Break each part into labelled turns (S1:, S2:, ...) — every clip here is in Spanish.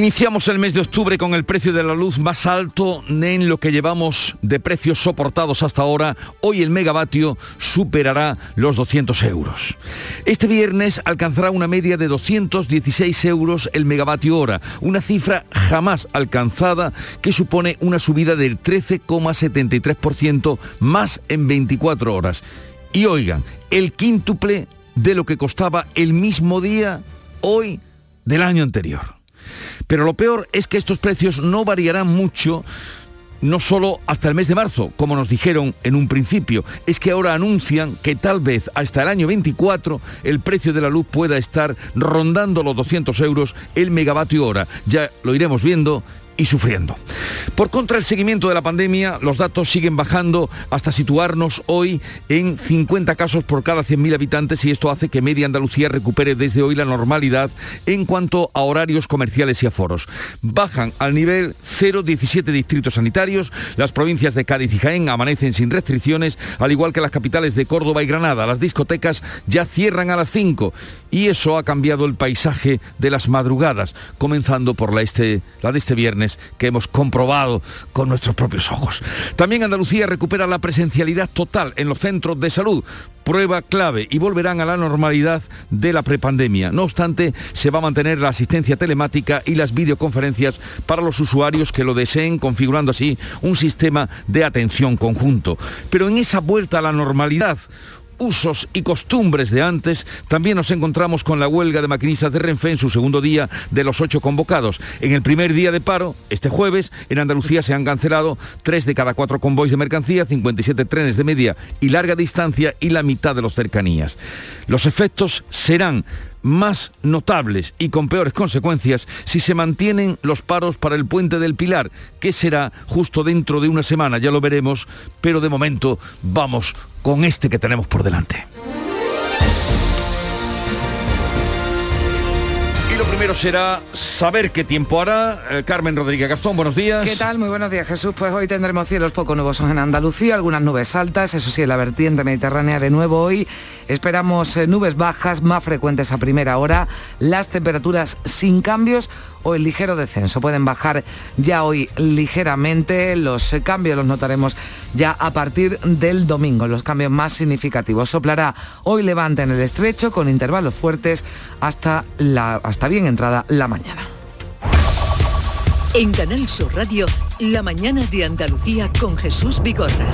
S1: Iniciamos el mes de octubre con el precio de la luz más alto en lo que llevamos de precios soportados hasta ahora. Hoy el megavatio superará los 200 euros. Este viernes alcanzará una media de 216 euros el megavatio hora, una cifra jamás alcanzada que supone una subida del 13,73% más en 24 horas. Y oigan, el quíntuple de lo que costaba el mismo día hoy del año anterior. Pero lo peor es que estos precios no variarán mucho no solo hasta el mes de marzo, como nos dijeron en un principio, es que ahora anuncian que tal vez hasta el año 24 el precio de la luz pueda estar rondando los 200 euros el megavatio hora. Ya lo iremos viendo y sufriendo. Por contra el seguimiento de la pandemia, los datos siguen bajando hasta situarnos hoy en 50 casos por cada 100.000 habitantes y esto hace que Media Andalucía recupere desde hoy la normalidad en cuanto a horarios comerciales y aforos. Bajan al nivel 0,17 distritos sanitarios, las provincias de Cádiz y Jaén amanecen sin restricciones, al igual que las capitales de Córdoba y Granada. Las discotecas ya cierran a las 5 y eso ha cambiado el paisaje de las madrugadas, comenzando por la, este, la de este viernes que hemos comprobado con nuestros propios ojos. También Andalucía recupera la presencialidad total en los centros de salud prueba clave y volverán a la normalidad de la prepandemia. No obstante, se va a mantener la asistencia telemática y las videoconferencias para los usuarios que lo deseen, configurando así un sistema de atención conjunto. Pero en esa vuelta a la normalidad, usos y costumbres de antes, también nos encontramos con la huelga de maquinistas de Renfe en su segundo día de los ocho convocados. En el primer día de paro, este jueves, en Andalucía se han cancelado tres de cada cuatro convoys de mercancía, 57 trenes de media y larga distancia y la mitad de los cercanías. Los efectos serán más notables y con peores consecuencias si se mantienen los paros para el puente del Pilar, que será justo dentro de una semana, ya lo veremos, pero de momento vamos con este que tenemos por delante. Primero será saber qué tiempo hará. Eh, Carmen Rodríguez Gastón, buenos días.
S2: ¿Qué tal? Muy buenos días, Jesús. Pues hoy tendremos cielos poco nubosos en Andalucía, algunas nubes altas, eso sí, en la vertiente mediterránea de nuevo hoy. Esperamos eh, nubes bajas más frecuentes a primera hora, las temperaturas sin cambios o el ligero descenso. Pueden bajar ya hoy ligeramente, los cambios los notaremos ya a partir del domingo, los cambios más significativos. Soplará hoy levante en el estrecho con intervalos fuertes hasta, la, hasta bien entrada la mañana.
S3: En Canal Sur Radio, la mañana de Andalucía con Jesús Bigorra.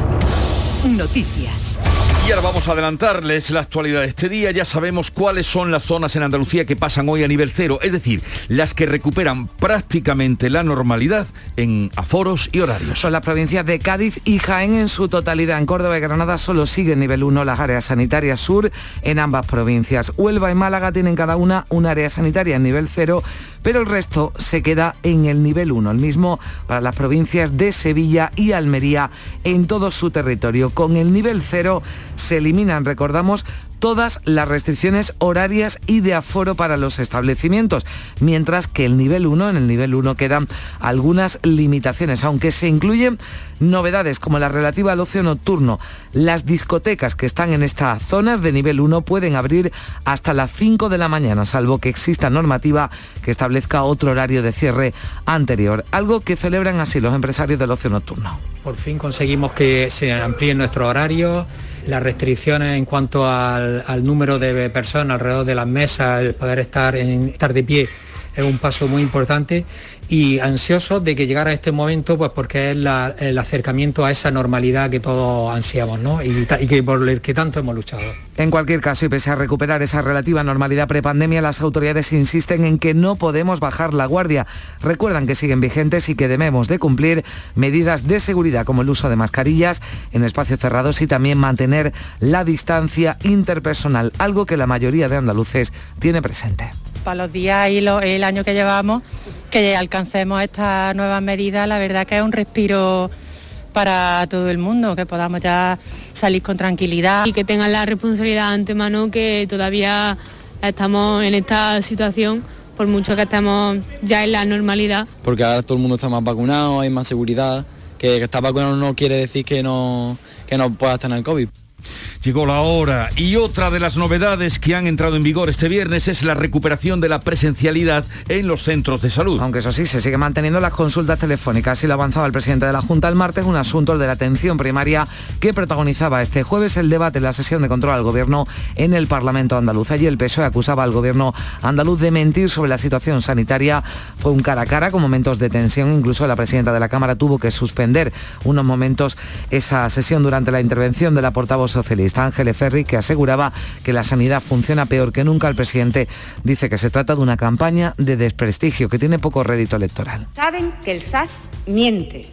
S3: Noticias.
S1: Y ahora vamos a adelantarles la actualidad de este día. Ya sabemos cuáles son las zonas en Andalucía que pasan hoy a nivel cero, es decir, las que recuperan prácticamente la normalidad en aforos y horarios.
S2: Son las provincias de Cádiz y Jaén en su totalidad. En Córdoba y Granada solo siguen nivel 1 las áreas sanitarias sur en ambas provincias. Huelva y Málaga tienen cada una un área sanitaria en nivel cero pero el resto se queda en el nivel 1, el mismo para las provincias de Sevilla y Almería en todo su territorio. Con el nivel 0 se eliminan, recordamos, todas las restricciones horarias y de aforo para los establecimientos, mientras que el nivel 1, en el nivel 1 quedan algunas limitaciones, aunque se incluyen novedades como la relativa al ocio nocturno. Las discotecas que están en estas zonas de nivel 1 pueden abrir hasta las 5 de la mañana, salvo que exista normativa que establezca otro horario de cierre anterior, algo que celebran así los empresarios del ocio nocturno.
S4: Por fin conseguimos que se amplíen nuestros horarios las restricciones en cuanto al, número de personas alrededor de las mesas, el poder estar, en, estar de pie es un paso muy importante y ansioso de que llegara este momento, pues porque es el acercamiento a esa normalidad que todos ansiamos, ¿no? Y, que por el que tanto hemos luchado.
S2: En cualquier caso, y pese a recuperar esa relativa normalidad prepandemia, las autoridades insisten en que no podemos bajar la guardia. Recuerdan que siguen vigentes y que debemos de cumplir medidas de seguridad como el uso de mascarillas en espacios cerrados y también mantener la distancia interpersonal, algo que la mayoría de andaluces tiene presente.
S5: Para los días y el año que llevamos que alcancemos estas nuevas medidas, la verdad que es un respiro para todo el mundo, que podamos ya salir con tranquilidad.
S6: Y que tengan la responsabilidad ante mano que todavía estamos en esta situación por mucho que estemos ya en la normalidad.
S7: Porque ahora todo el mundo está más vacunado, hay más seguridad, que, que estar vacunado no quiere decir que no, que no puedas tener COVID.
S1: Llegó la hora y otra de las novedades que han entrado en vigor este viernes es la recuperación de la presencialidad en los centros de salud.
S2: Aunque eso sí, se sigue manteniendo las consultas telefónicas y lo avanzaba el presidente de la Junta el martes, un asunto el de la atención primaria que protagonizaba este jueves el debate en la sesión de control al gobierno en el Parlamento andaluz. Allí el PSOE acusaba al gobierno andaluz de mentir sobre la situación sanitaria. Fue un cara a cara con momentos de tensión, incluso la presidenta de la Cámara tuvo que suspender unos momentos esa sesión durante la intervención de la portavoz socialista Ángeles Ferri, que aseguraba que la sanidad funciona peor que nunca. El presidente dice que se trata de una campaña de desprestigio que tiene poco rédito electoral.
S8: Saben que el SAS miente.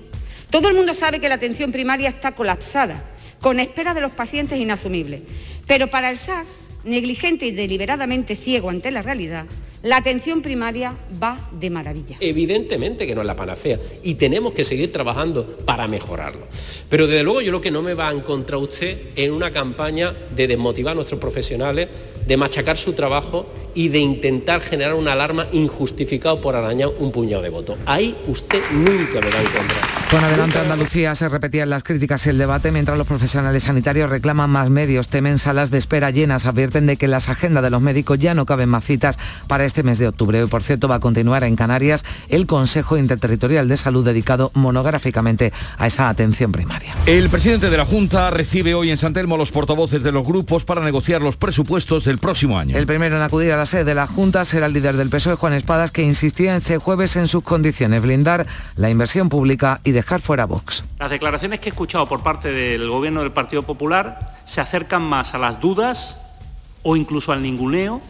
S8: Todo el mundo sabe que la atención primaria está colapsada, con espera de los pacientes inasumibles. Pero para el SAS, negligente y deliberadamente ciego ante la realidad, la atención primaria va de maravilla.
S9: Evidentemente que no es la panacea y tenemos que seguir trabajando para mejorarlo. Pero desde luego yo lo que no me va a encontrar usted en una campaña de desmotivar a nuestros profesionales, de machacar su trabajo y de intentar generar una alarma injustificado por arañar un puñado de votos. Ahí usted nunca me va a encontrar.
S2: Con adelante Andalucía se repetían las críticas y el debate mientras los profesionales sanitarios reclaman más medios, temen salas de espera llenas, advierten de que las agendas de los médicos ya no caben más citas para este mes de octubre. Hoy, por cierto, va a continuar en Canarias el Consejo Interterritorial de Salud dedicado monográficamente a esa atención primaria.
S1: El presidente de la Junta recibe hoy en San Telmo los portavoces de los grupos para negociar los presupuestos del próximo año.
S2: El primero en acudir a la sede de la Junta será el líder del PSOE, Juan Espadas, que insistía este jueves en sus condiciones, blindar la inversión pública y dejar fuera a Vox.
S10: Las declaraciones que he escuchado por parte del gobierno del Partido Popular se acercan más a las dudas o incluso al ninguneo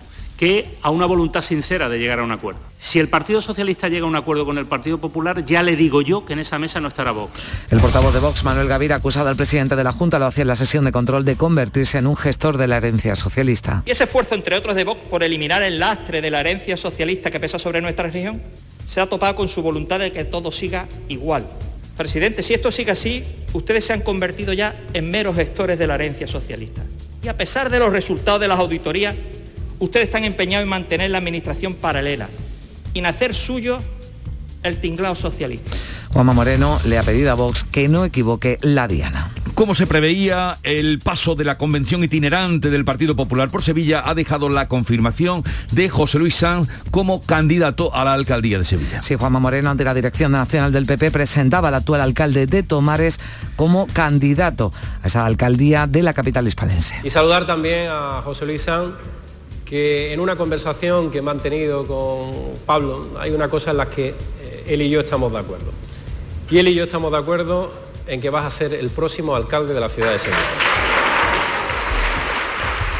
S10: que a una voluntad sincera de llegar a un acuerdo. Si el Partido Socialista llega a un acuerdo con el Partido Popular, ya le digo yo que en esa mesa no estará Vox.
S2: El portavoz de Vox, Manuel Gavira, acusado al presidente de la Junta, lo hacía en la sesión de control de convertirse en un gestor de la herencia socialista.
S11: ¿Y ese esfuerzo, entre otros, de Vox por eliminar el lastre de la herencia socialista que pesa sobre nuestra región, se ha topado con su voluntad de que todo siga igual. Presidente, si esto sigue así, ustedes se han convertido ya en meros gestores de la herencia socialista. Y a pesar de los resultados de las auditorías, ustedes están empeñados en mantener la administración paralela y en hacer suyo el tinglado socialista.
S2: Juanma Moreno le ha pedido a Vox que no equivoque la diana.
S1: Como se preveía, el paso de la convención itinerante del Partido Popular por Sevilla ha dejado la confirmación de José Luis Sanz como candidato a la alcaldía de Sevilla.
S2: Sí, Juanma Moreno, ante la Dirección Nacional del PP, presentaba al actual alcalde de Tomares como candidato a esa alcaldía de la capital hispanense.
S9: Y saludar también a José Luis Sanz que en una conversación que he mantenido con Pablo hay una cosa en la que eh, él y yo estamos de acuerdo. Y él y yo estamos de acuerdo en que vas a ser el próximo alcalde de la ciudad de Sevilla.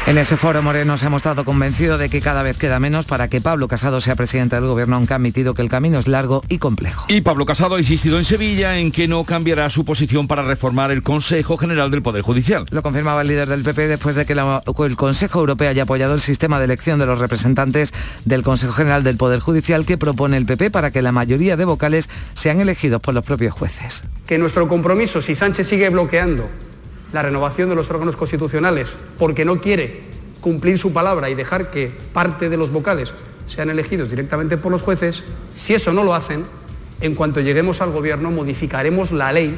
S2: En ese foro Moreno se ha mostrado convencido de que cada vez queda menos para que Pablo Casado sea presidente del gobierno, aunque ha admitido que el camino es largo y complejo.
S1: Y Pablo Casado ha insistido en Sevilla en que no cambiará su posición para reformar el Consejo General del Poder Judicial.
S2: Lo confirmaba el líder del PP después de que la- el Consejo Europeo haya apoyado el sistema de elección de los representantes del Consejo General del Poder Judicial que propone el PP para que la mayoría de vocales sean elegidos por los propios jueces.
S12: que nuestro compromiso, si Sánchez sigue bloqueando la renovación de los órganos constitucionales porque no quiere cumplir su palabra y dejar que parte de los vocales sean elegidos directamente por los jueces, si eso no lo hacen, en cuanto lleguemos al gobierno modificaremos la ley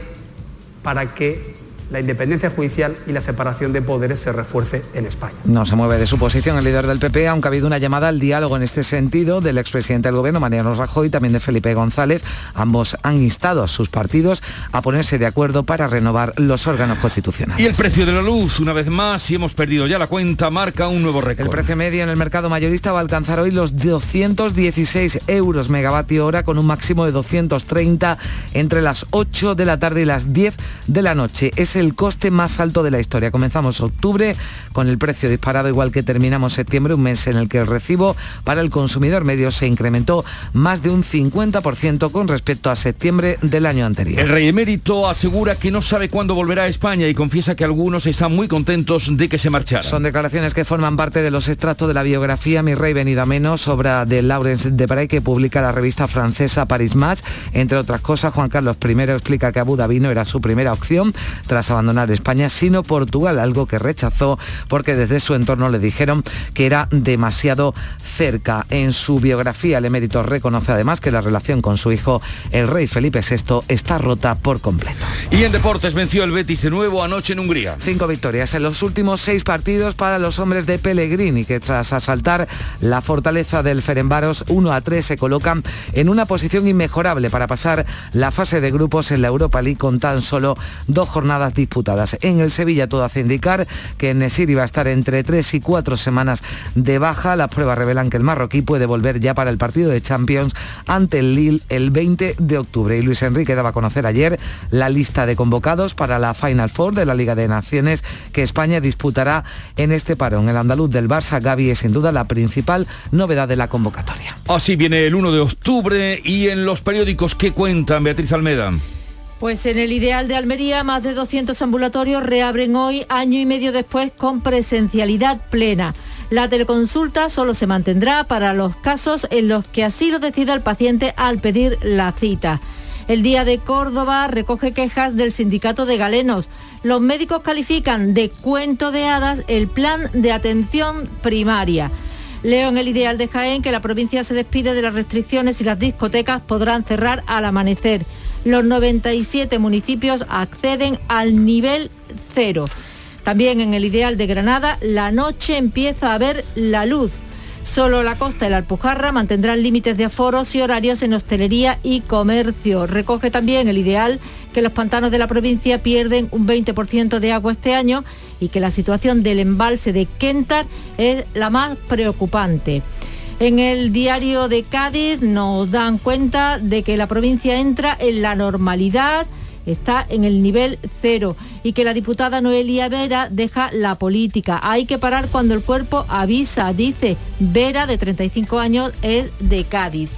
S12: para que la independencia judicial y la separación de poderes se refuerce en España.
S2: No se mueve de su posición el líder del PP, aunque ha habido una llamada al diálogo en este sentido del expresidente del gobierno, Mariano Rajoy, y también de Felipe González. Ambos han instado a sus partidos a ponerse de acuerdo para renovar los órganos constitucionales.
S1: Y el precio de la luz, una vez más, si hemos perdido ya la cuenta, marca un nuevo récord.
S2: El precio medio en el mercado mayorista va a alcanzar hoy los 216 euros megavatio hora con un máximo de 230 entre las 8 de la tarde y las 10 de la noche. Es el coste más alto de la historia. Comenzamos octubre con el precio disparado igual que terminamos septiembre, un mes en el que el recibo para el consumidor medio se incrementó más de un 50% con respecto a septiembre del año anterior.
S1: El rey emérito asegura que no sabe cuándo volverá a España y confiesa que algunos están muy contentos de que se marchara.
S2: Son declaraciones que forman parte de los extractos de la biografía Mi Rey Venido a Menos, obra de Laurence Debray que publica la revista francesa Paris Match. Entre otras cosas, Juan Carlos I explica que Abu Dhabi no era su primera opción tras abandonar España, sino Portugal, algo que rechazó porque desde su entorno le dijeron que era demasiado cerca. En su biografía, el emérito reconoce además que la relación con su hijo, el rey Felipe VI, está rota por completo.
S1: Y en deportes venció el Betis de nuevo anoche en Hungría.
S2: Cinco victorias en los últimos seis partidos para los hombres de Pellegrini, que tras asaltar la fortaleza del Ferenbaros 1 a 3 se colocan en una posición inmejorable para pasar la fase de grupos en la Europa League con tan solo dos jornadas disputadas. En el Sevilla todo hace indicar que Nesiri va a estar entre tres y cuatro semanas de baja. Las pruebas revelan que el marroquí puede volver ya para el partido de Champions ante el Lille el 20 de octubre. Y Luis Enrique daba a conocer ayer la lista de convocados para la Final Four de la Liga de Naciones que España disputará en este parón. El andaluz del Barça, Gaby, es sin duda la principal novedad de la convocatoria.
S1: Así viene el 1 de octubre y en los periódicos que cuentan, Beatriz Almeda.
S13: Pues en el ideal de Almería, más de 200 ambulatorios reabren hoy, año y medio después, con presencialidad plena. La teleconsulta solo se mantendrá para los casos en los que así lo decida el paciente al pedir la cita. El Día de Córdoba recoge quejas del sindicato de galenos. Los médicos califican de cuento de hadas el plan de atención primaria. Leo en el ideal de Jaén que la provincia se despide de las restricciones y las discotecas podrán cerrar al amanecer. Los 97 municipios acceden al nivel cero. También en el ideal de Granada, la noche empieza a ver la luz. Solo la costa y la Alpujarra mantendrán límites de aforos y horarios en hostelería y comercio. Recoge también el ideal que los pantanos de la provincia pierden un 20% de agua este año y que la situación del embalse de Kentar es la más preocupante. En el diario de Cádiz nos dan cuenta de que la provincia entra en la normalidad está en el nivel cero y que la diputada Noelia Vera deja la política. Hay que parar cuando el cuerpo avisa, dice Vera, de 35 años, es de Cádiz.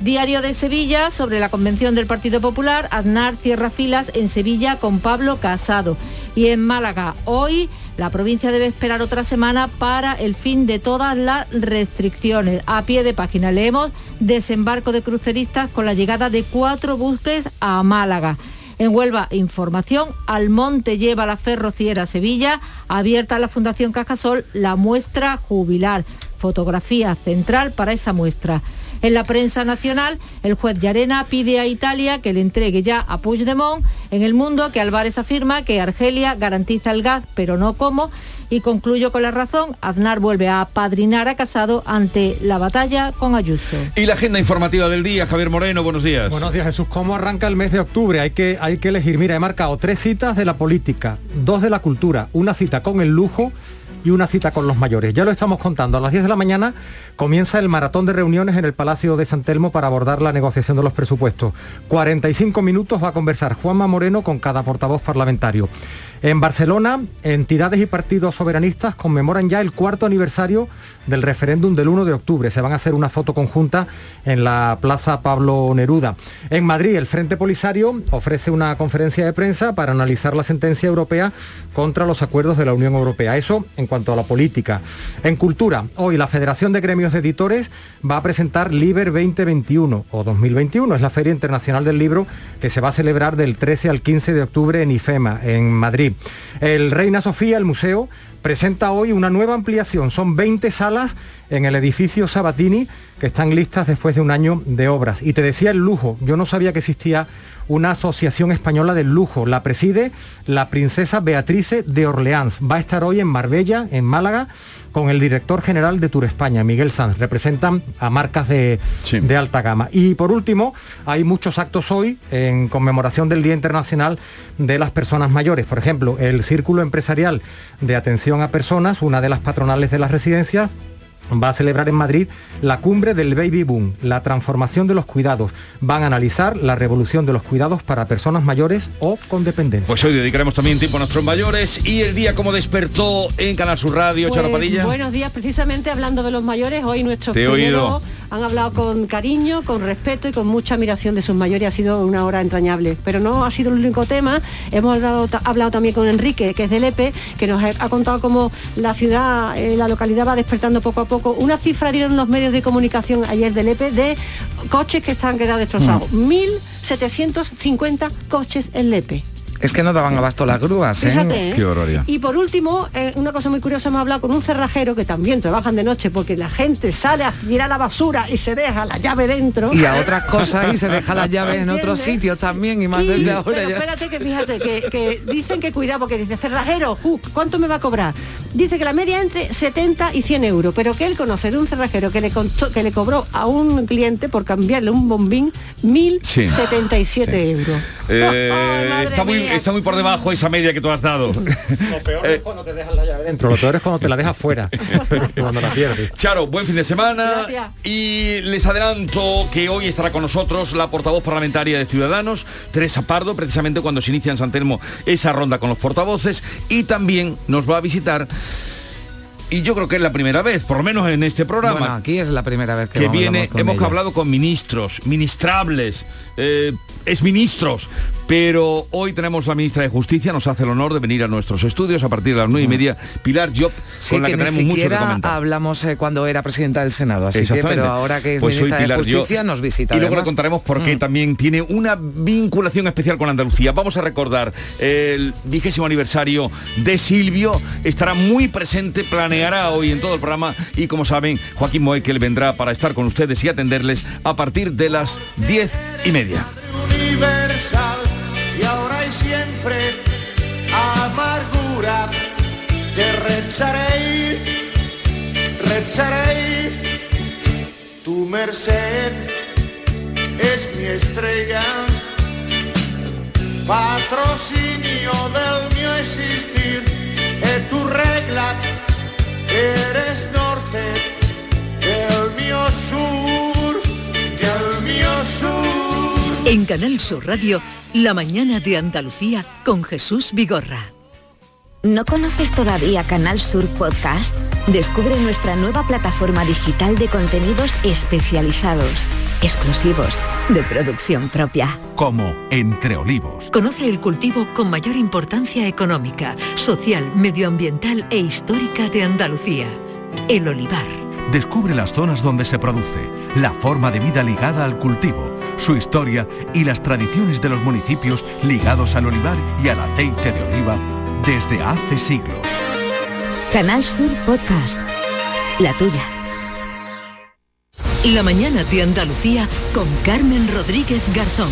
S13: Diario de Sevilla sobre la convención del Partido Popular, Aznar cierra filas en Sevilla con Pablo Casado. Y en Málaga, hoy la provincia debe esperar otra semana para el fin de todas las restricciones. A pie de página leemos desembarco de cruceristas con la llegada de cuatro buques a Málaga. En Huelva, información, Almonte lleva la ferrociera Sevilla, abierta la Fundación Cajasol, la muestra jubilar. Fotografía central para esa muestra. En la prensa nacional, el juez Llarena pide a Italia que le entregue ya a Puigdemont. En el mundo, que Álvarez afirma que Argelia garantiza el gas, pero no cómo. Y concluyo con la razón, Aznar vuelve a apadrinar a Casado ante la batalla con Ayuso.
S1: Y la agenda informativa del día, Javier Moreno, buenos días.
S14: Buenos días, Jesús. ¿Cómo arranca el mes de octubre? Hay que, hay que elegir. Mira, he marcado tres citas de la política, dos de la cultura, una cita con el lujo y una cita con los mayores. Ya lo estamos contando. A las 10 de la mañana comienza el maratón de reuniones en el Palacio de San Telmo para abordar la negociación de los presupuestos. 45 minutos va a conversar Juanma Moreno con cada portavoz parlamentario. En Barcelona, entidades y partidos soberanistas conmemoran ya el cuarto aniversario del referéndum del 1 de octubre. Se van a hacer una foto conjunta en la Plaza Pablo Neruda. En Madrid, el Frente Polisario ofrece una conferencia de prensa para analizar la sentencia europea contra los acuerdos de la Unión Europea. Eso en cuanto a la política. En cultura, hoy la Federación de Gremios de Editores va a presentar Liber 2021 o 2021. Es la Feria Internacional del Libro que se va a celebrar del 13 al 15 de octubre en IFEMA, en Madrid. El Reina Sofía, el museo, presenta hoy una nueva ampliación. Son 20 salas en el edificio Sabatini que están listas después de un año de obras. Y te decía el lujo, yo no sabía que existía una asociación española del lujo. La preside la princesa Beatrice de Orleans. Va a estar hoy en Marbella, en Málaga, con el director general de Tour España, Miguel Sanz. Representan a marcas de, de, alta gama. Y por último, hay muchos actos hoy en conmemoración del Día Internacional de las Personas Mayores. Por ejemplo, el Círculo Empresarial de Atención a Personas, una de las patronales de las residencias, va a celebrar en Madrid la cumbre del baby boom, la transformación de los cuidados. Van a analizar la revolución de los cuidados para personas mayores o con dependencia.
S1: Pues hoy dedicaremos también tiempo a nuestros mayores y el día como despertó en Canal Sur Radio,
S15: pues,
S1: Charo Padilla.
S15: Buenos días, precisamente hablando de los mayores, hoy nuestros
S1: Te oído.
S15: han hablado con cariño, con respeto y con mucha admiración de sus mayores. Ha sido una hora entrañable. Pero no ha sido el único tema. Hemos dado, hablado también con Enrique, que es del EPE, que nos ha contado cómo la ciudad, eh, la localidad va despertando poco a poco. Una cifra dieron los medios de comunicación ayer del EPE de coches que están quedados destrozados. 1.750 coches en Lepe.
S2: Es que no daban abasto las grúas, ¿eh?
S15: Fíjate, ¿eh?
S1: Qué barbaridad.
S15: Y por último, eh, una cosa muy curiosa, hemos hablado con un cerrajero que también trabajan de noche porque la gente sale a tirar la basura y se deja la llave dentro.
S2: Y a otras cosas y se deja las llaves en otros sitios también y más
S15: Y-
S2: desde ahora
S15: pero
S2: ya.
S15: espérate que fíjate que, que dicen que cuidado porque dice cerrajero, uh, ¿cuánto me va a cobrar? Dice que la media entre 70 y 100 euros, pero que él conoce de un cerrajero que le, costó- que le cobró a un cliente por cambiarle un bombín 1.077 euros.
S1: Eh, está, muy, está muy por debajo esa media que tú has dado.
S14: Lo peor es cuando te dejas la llave dentro, lo peor es cuando te la dejas fuera, cuando la pierdes.
S1: Charo, buen fin de semana.
S15: Gracias.
S1: Y les adelanto que hoy estará con nosotros la portavoz parlamentaria de Ciudadanos, Teresa Pardo, precisamente cuando se inicia en San Telmo esa ronda con los portavoces. Y también nos va a visitar, y yo creo que es la primera vez, por lo menos en este programa,
S2: Bueno, aquí es la primera vez que,
S1: viene,
S2: con
S1: hemos
S2: ella.
S1: hablado con ministros, ministrables, eh, exministros, pero hoy tenemos la ministra de Justicia, nos hace el honor de venir a nuestros estudios a partir de las nueve y media, Pilar Job,
S2: Sí,
S1: con la
S2: que,
S1: que,
S2: ni
S1: tenemos mucho que comentar.
S2: hablamos eh, cuando era presidenta del Senado, así que, pero ahora que es
S1: Pues
S2: ministra de. Justicia nos visita.
S1: Y luego le
S2: además.
S1: contaremos por qué
S2: Mm.
S1: también tiene una vinculación especial con Andalucía. Vamos a recordar el vigésimo aniversario de Silvio. Estará muy presente, planeará hoy en todo el programa y como saben, Joaquín Moekel vendrá para estar con ustedes y atenderles a partir de las diez y media.
S16: Universal y ahora y siempre amargura. Te recharé recharé tu merced es mi estrella. Patrocinio del mío existir. Es tu regla eres norte del mío sur
S3: En Canal Sur Radio, La mañana de Andalucía con Jesús Vigorra.
S17: ¿No conoces todavía Canal Sur Podcast? Descubre nuestra nueva plataforma digital de contenidos especializados, exclusivos, de producción propia.
S18: Como Entre Olivos.
S3: Conoce el cultivo con mayor importancia económica, social, medioambiental e histórica de Andalucía. El olivar.
S18: Descubre las zonas donde se produce, la forma de vida ligada al cultivo, su historia y las tradiciones de los municipios ligados al olivar y al aceite de oliva desde hace siglos.
S17: Canal Sur Podcast. La tuya.
S3: La mañana de Andalucía con Carmen Rodríguez Garzón.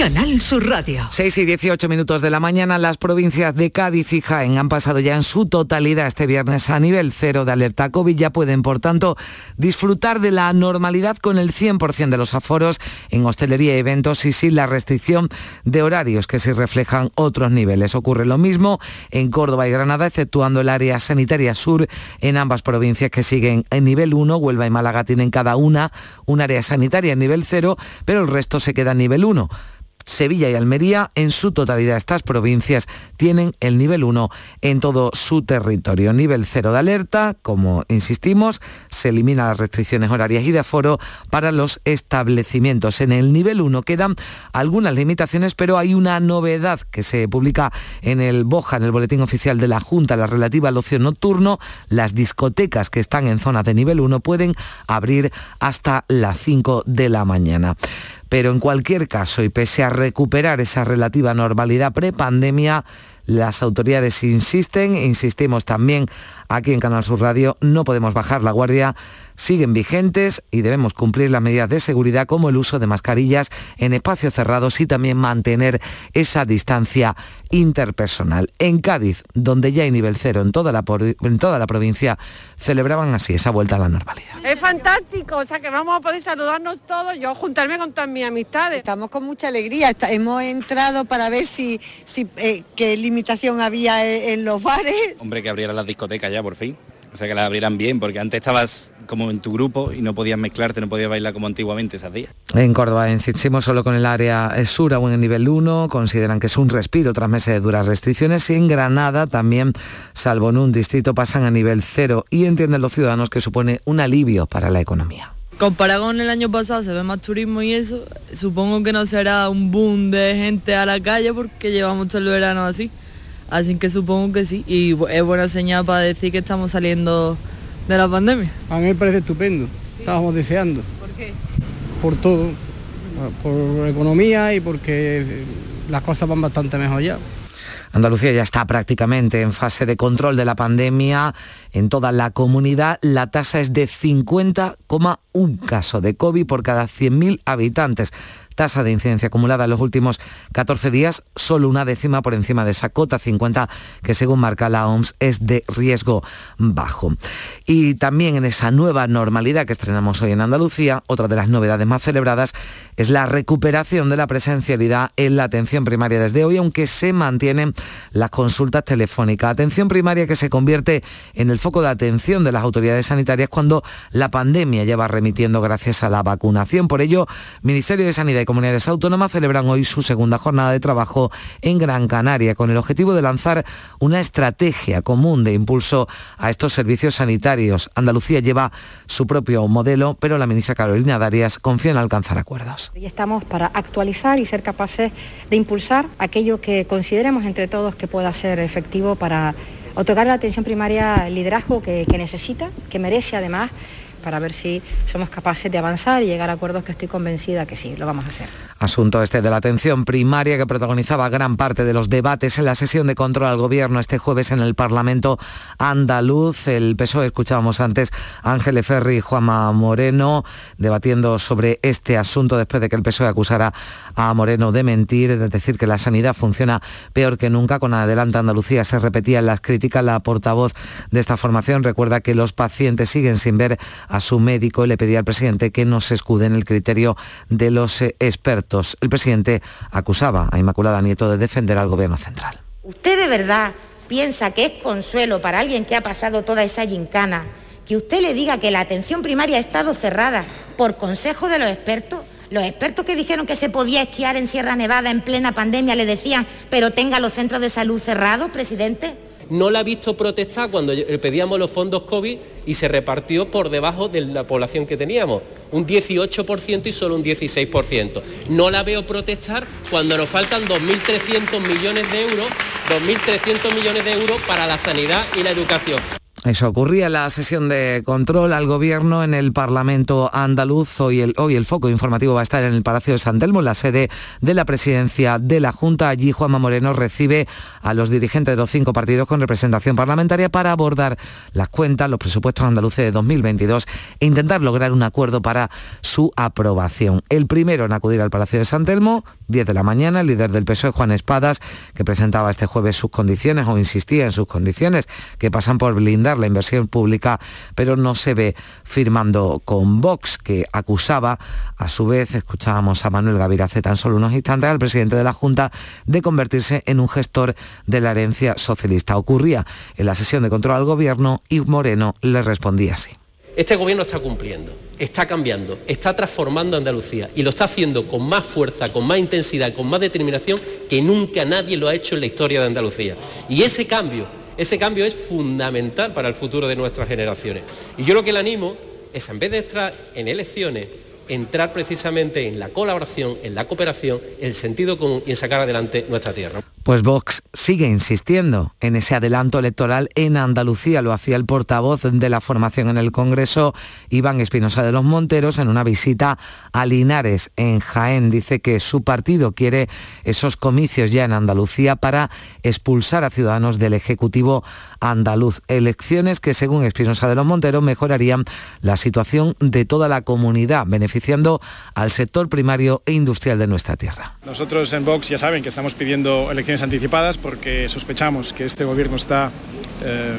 S3: Canal Sur Radio.
S2: 6 y 18 minutos de la mañana, las provincias de Cádiz y Jaén han pasado ya en su totalidad este viernes a nivel cero de alerta COVID. Ya pueden, por tanto, disfrutar de la normalidad con el 100% de los aforos en hostelería y eventos y sin la restricción de horarios que sí reflejan otros niveles. Ocurre lo mismo en Córdoba y Granada, exceptuando el área sanitaria sur en ambas provincias que siguen en nivel 1. Huelva y Málaga tienen cada una un área sanitaria en nivel 0, pero el resto se queda en nivel 1. Sevilla y Almería, en su totalidad estas provincias, tienen el nivel 1 en todo su territorio. Nivel 0 de alerta, como insistimos, se eliminan las restricciones horarias y de aforo para los establecimientos. En el nivel 1 quedan algunas limitaciones, pero hay una novedad que se publica en el BOJA, en el Boletín Oficial de la Junta, la relativa al ocio nocturno. Las discotecas que están en zonas de nivel 1 pueden abrir hasta las 5 de la mañana. Pero en cualquier caso, y pese a recuperar esa relativa normalidad prepandemia, las autoridades insisten, insistimos también aquí en Canal Sur Radio, no podemos bajar la guardia, siguen vigentes y debemos cumplir las medidas de seguridad como el uso de mascarillas en espacios cerrados y también mantener esa distancia interpersonal. En Cádiz, donde ya hay nivel cero en toda la, en toda la provincia, celebraban así esa vuelta a la normalidad.
S19: Es fantástico, o sea que vamos a poder saludarnos todos, yo juntarme con todas mis amistades.
S20: Estamos con mucha alegría, está- hemos entrado para ver si, si eh, qué limitación había en, en los bares.
S21: Hombre, que abrieran las discotecas ya por fin. O sea, que las abrieran bien, porque antes estabas como en tu grupo y no podías mezclarte, no podías bailar como antiguamente esos días.
S2: En Córdoba, insistimos solo con el área sur aún en nivel 1, consideran que es un respiro tras meses de duras restricciones y en Granada también, salvo en un distrito, pasan a nivel 0 y entienden los ciudadanos que supone un alivio para la economía.
S22: Comparado con el año pasado se ve más turismo y eso, supongo que no será un boom de gente a la calle porque llevamos todo el verano así. Así que supongo que sí. Y es buena señal para decir que estamos saliendo de la pandemia.
S12: A mí me parece estupendo. Estábamos deseando.
S22: ¿Por qué?
S12: Por todo. Por economía y porque las cosas van bastante mejor ya.
S2: Andalucía ya está prácticamente en fase de control de la pandemia. En toda la comunidad la tasa es de 50,1 casos de COVID por cada 100.000 habitantes tasa de incidencia acumulada en los últimos 14 días, solo una décima por encima de esa cota 50 que según marca la OMS es de riesgo bajo. Y también en esa nueva normalidad que estrenamos hoy en Andalucía, otra de las novedades más celebradas es la recuperación de la presencialidad en la atención primaria desde hoy, aunque se mantienen las consultas telefónicas. Atención primaria que se convierte en el foco de atención de las autoridades sanitarias cuando la pandemia lleva remitiendo gracias a la vacunación. Por ello, Ministerio de Sanidad y Comunidades Autónomas celebran hoy su segunda jornada de trabajo en Gran Canaria con el objetivo de lanzar una estrategia común de impulso a estos servicios sanitarios. Andalucía lleva su propio modelo, pero la ministra Carolina Darias confía en alcanzar acuerdos.
S23: Y estamos para actualizar y ser capaces de impulsar aquello que consideremos entre todos que pueda ser efectivo para otorgar a la atención primaria el liderazgo que, que necesita, que merece además para ver si somos capaces de avanzar y llegar a acuerdos que estoy convencida que sí, lo vamos a hacer.
S2: Asunto este de la atención primaria que protagonizaba gran parte de los debates en la sesión de control al gobierno este jueves en el Parlamento andaluz. El PSOE, escuchábamos antes, Ángeles Ferri y Juanma Moreno debatiendo sobre este asunto después de que el PSOE acusara a Moreno de mentir, de decir que la sanidad funciona peor que nunca. Con Adelante Andalucía se repetían las críticas. La portavoz de esta formación recuerda que los pacientes siguen sin ver a su médico y le pedía al presidente que no se escude en el criterio de los eh, expertos. El presidente acusaba a Inmaculada Nieto de defender al gobierno central.
S24: ¿Usted de verdad piensa que es consuelo para alguien que ha pasado toda esa gincana que usted le diga que la atención primaria ha estado cerrada por consejo de los expertos? Los expertos que dijeron que se podía esquiar en Sierra Nevada en plena pandemia le decían, pero tenga los centros de salud cerrados, presidente
S9: no la ha visto protestar cuando pedíamos los fondos COVID y se repartió por debajo de la población que teníamos, un 18% y solo un 16%. No la veo protestar cuando nos faltan 2.300 millones de euros, 2.300 millones de euros para la sanidad y la educación.
S2: Eso ocurría en la sesión de control al gobierno en el Parlamento andaluz. Hoy el, foco informativo va a estar en el Palacio de San Telmo, la sede de la presidencia de la Junta. Allí Juanma Moreno recibe a los dirigentes de los cinco partidos con representación parlamentaria para abordar las cuentas, los presupuestos andaluces de 2022 e intentar lograr un acuerdo para su aprobación. El primero en acudir al Palacio de San Telmo, 10 de la mañana, el líder del PSOE, Juan Espadas, que presentaba este jueves sus condiciones o insistía en sus condiciones que pasan por blindar la inversión pública, pero no se ve firmando con Vox, que acusaba, a su vez, escuchábamos a Manuel Gavira hace tan solo unos instantes, al presidente de la Junta de convertirse en un gestor de la herencia socialista. Ocurría en la sesión de control al gobierno y Moreno le respondía así.
S9: Este gobierno está cumpliendo, está cambiando, está transformando Andalucía y lo está haciendo con más fuerza, con más intensidad, con más determinación que nunca nadie lo ha hecho en la historia de Andalucía. Y ese cambio ese cambio es fundamental para el futuro de nuestras generaciones. Y yo lo que le animo es, en vez de entrar en elecciones, entrar precisamente en la colaboración, en la cooperación, el sentido común y en sacar adelante nuestra tierra.
S2: Pues Vox sigue insistiendo en ese adelanto electoral en Andalucía. Lo hacía el portavoz de la formación en el Congreso, Iván Espinosa de los Monteros, en una visita a Linares, en Jaén. Dice que su partido quiere esos comicios ya en Andalucía para expulsar a ciudadanos del Ejecutivo andaluz. Elecciones que, según Espinosa de los Monteros, mejorarían la situación de toda la comunidad, beneficiando al sector primario e industrial de nuestra tierra.
S25: Nosotros en Vox ya saben que estamos pidiendo elecciones anticipadas porque sospechamos que este gobierno está eh,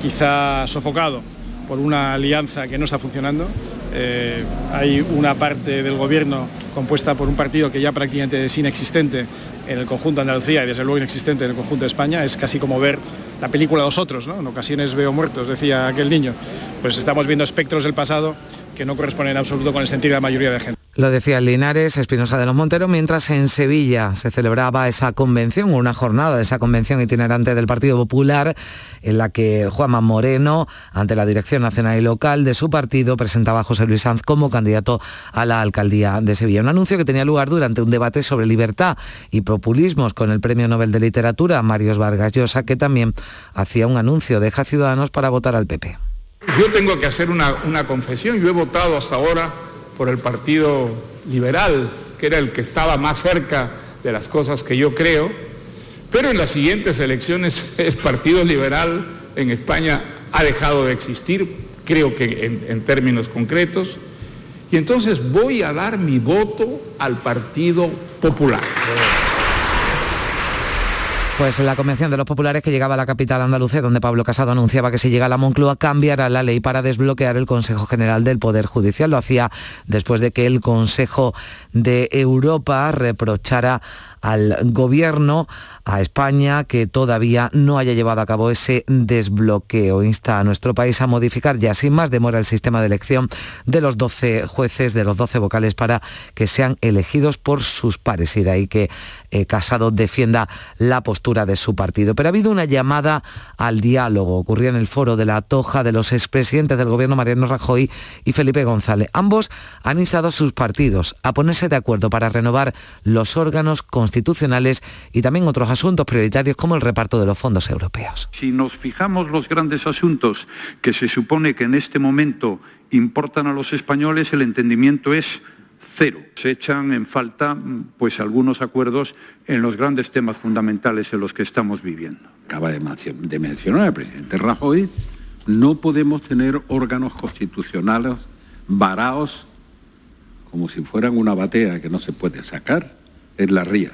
S25: quizá sofocado por una alianza que no está funcionando. Eh, hay una parte del gobierno compuesta por un partido que ya prácticamente es inexistente en el conjunto de Andalucía y desde luego inexistente en el conjunto de España. Es casi como ver la película Los Otros, ¿no? En ocasiones veo muertos, decía aquel niño. Pues estamos viendo espectros del pasado que no corresponden en absoluto con el sentido de la mayoría de gente.
S2: Lo decía Linares, Espinosa de los Monteros, mientras en Sevilla se celebraba esa convención, una jornada de esa convención itinerante del Partido Popular, en la que Juanma Moreno, ante la dirección nacional y local de su partido, presentaba a José Luis Sanz como candidato a la alcaldía de Sevilla. Un anuncio que tenía lugar durante un debate sobre libertad y populismos con el Premio Nobel de Literatura, Marios Vargas Llosa, que también hacía un anuncio, deja Ciudadanos para votar al PP.
S26: Yo tengo que hacer una, confesión, yo he votado hasta ahora por el Partido Liberal, que era el que estaba más cerca de las cosas que yo creo, Pero en las siguientes elecciones el Partido Liberal en España ha dejado de existir, creo que en términos concretos, y entonces voy a dar mi voto al Partido Popular.
S2: Pues la convención de los populares que llegaba a la capital andalucía, donde Pablo Casado anunciaba que si llega a la Moncloa cambiará la ley para desbloquear el Consejo General del Poder Judicial. Lo hacía después de que el Consejo de Europa reprochara al gobierno, a España, que todavía no haya llevado a cabo ese desbloqueo. Insta a nuestro país a modificar ya sin más demora el sistema de elección de los 12 jueces, de los 12 vocales, para que sean elegidos por sus pares. Y de ahí que eh, Casado defienda la postura de su partido. Pero ha habido una llamada al diálogo. Ocurrió en el foro de la Toja de los expresidentes del gobierno Mariano Rajoy y Felipe González. Ambos han instado a sus partidos a ponerse de acuerdo para renovar los órganos constitucionales y también otros asuntos prioritarios como el reparto de los fondos europeos.
S27: Si nos fijamos los grandes asuntos que se supone que en este momento importan a los españoles, el entendimiento es cero. Se echan en falta pues algunos acuerdos en los grandes temas fundamentales en los que estamos viviendo.
S28: Acaba de mencionar el presidente Rajoy, no podemos tener órganos constitucionales varados como si fueran una batea que no se puede sacar en.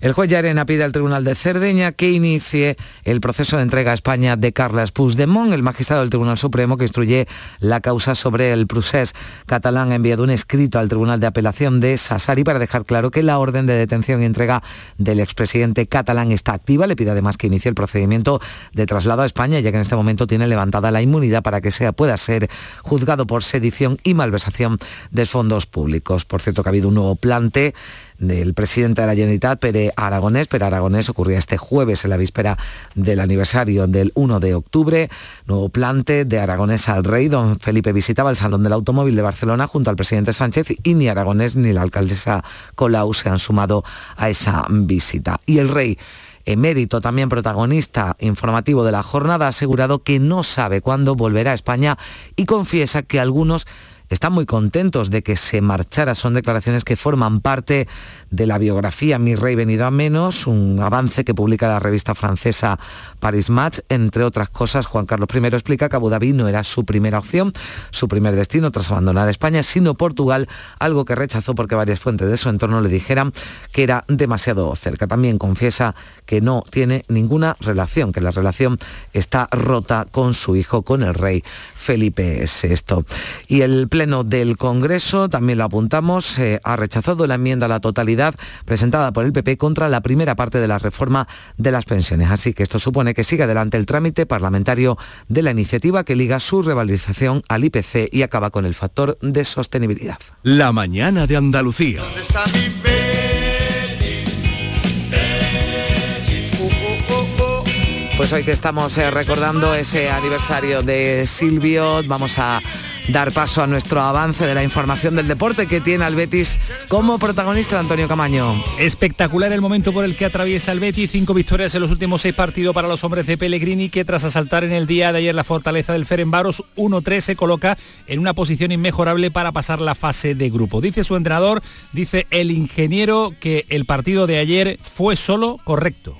S2: El juez Llarena pide al Tribunal de Cerdeña que inicie el proceso de entrega a España de Carles Puigdemont. El magistrado del Tribunal Supremo que instruye la causa sobre el procés catalán ha enviado un escrito al Tribunal de Apelación de Sassari para dejar claro que la orden de detención y entrega del expresidente catalán está activa. Le pide además que inicie el procedimiento de traslado a España, ya que en este momento tiene levantada la inmunidad para que sea, pueda ser juzgado por sedición y malversación de fondos públicos. Por cierto, que ha habido un nuevo plante del presidente de la Generalitat, Pere Aragonés. Pere Aragonés ocurría este jueves en la víspera del aniversario del 1 de octubre. Nuevo plante de Aragonés al rey. Don Felipe visitaba el Salón del Automóvil de Barcelona junto al presidente Sánchez y ni Aragonés ni la alcaldesa Colau se han sumado a esa visita. Y el rey emérito, también protagonista informativo de la jornada, ha asegurado que no sabe cuándo volverá a España y confiesa que algunos están muy contentos de que se marchara. Son declaraciones que forman parte de la biografía Mi Rey Venido a Menos, un avance que publica la revista francesa Paris Match. Entre otras cosas, Juan Carlos I explica que Abu Dhabi no era su primera opción, su primer destino tras abandonar España, sino Portugal, algo que rechazó porque varias fuentes de su entorno le dijeran que era demasiado cerca. También confiesa que no tiene ninguna relación, que la relación está rota con su hijo, con el rey Felipe VI. Y el Pleno del Congreso, también lo apuntamos, eh, ha rechazado la enmienda a la totalidad presentada por el PP contra la primera parte de la reforma de las pensiones. Así que esto supone que sigue adelante el trámite parlamentario de la iniciativa que liga su revalorización al IPC y acaba con el factor de sostenibilidad.
S18: La mañana de Andalucía.
S2: Pues hoy que estamos eh, recordando ese aniversario de Silvio, vamos a dar paso a nuestro avance de la información del deporte que tiene al Betis como protagonista Antonio Camaño.
S29: Espectacular el momento por el que atraviesa el Betis, cinco victorias en los últimos seis partidos para los hombres de Pellegrini que tras asaltar en el día de ayer la fortaleza del Ferenbaros 1-3 se coloca en una posición inmejorable para pasar la fase de grupo. Dice su entrenador, dice el ingeniero que el partido de ayer fue solo correcto.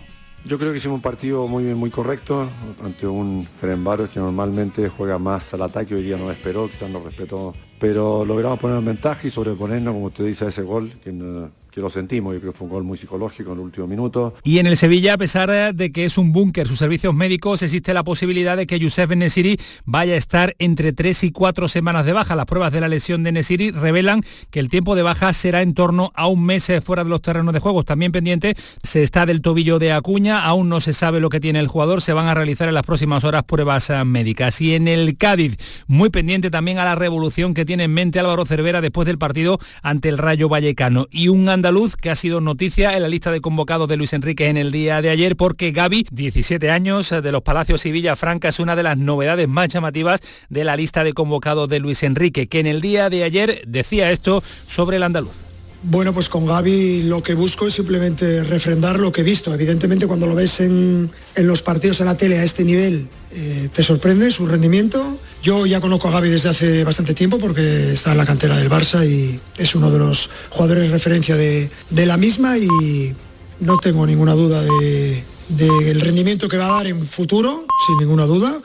S30: Yo creo que hicimos un partido muy muy correcto ante un Ferenbaros que normalmente juega más al ataque, hoy día no esperó, quizás no respetó, pero logramos poner en ventaja y sobreponernos, como usted dice, a ese gol que, no- que lo sentimos, yo creo que fue un gol muy psicológico en el último minuto.
S29: Y en el Sevilla, a pesar de que es un búnker, sus servicios médicos, existe la posibilidad de que Youssef Nesiri vaya a estar entre tres y cuatro semanas de baja. Las pruebas de la lesión de Nesiri revelan que el tiempo de baja será en torno a un mes eh, fuera de los terrenos de juego. También pendiente se está del tobillo de Acuña, aún no se sabe lo que tiene el jugador, se van a realizar en las próximas horas pruebas eh, médicas. Y en el Cádiz, muy pendiente también a la revolución que tiene en mente Álvaro Cervera después del partido ante el Rayo Vallecano. Y un andaluz que ha sido noticia en la lista de convocados de Luis Enrique en el día de ayer porque Gaby, 17 años, de los Palacios y Villafranca, es una de las novedades más llamativas de la lista de convocados de Luis Enrique, que en el día de ayer decía esto sobre el andaluz.
S31: Bueno, pues con Gaby lo que busco es simplemente refrendar lo que he visto. Evidentemente cuando lo ves en, en los partidos en la tele a este nivel eh, te sorprende su rendimiento. Yo ya conozco a Gaby desde hace bastante tiempo porque está en la cantera del Barça y es uno de los jugadores de referencia de, de la misma y, no tengo ninguna duda de- del rendimiento que va a dar en futuro, sin ninguna duda.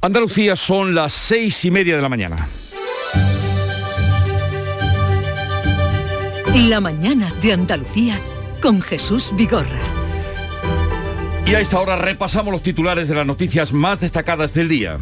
S1: Andalucía son las seis y media de la mañana.
S3: La mañana de Andalucía con Jesús Vigorra.
S1: Y a esta hora repasamos los titulares de las noticias más destacadas del día.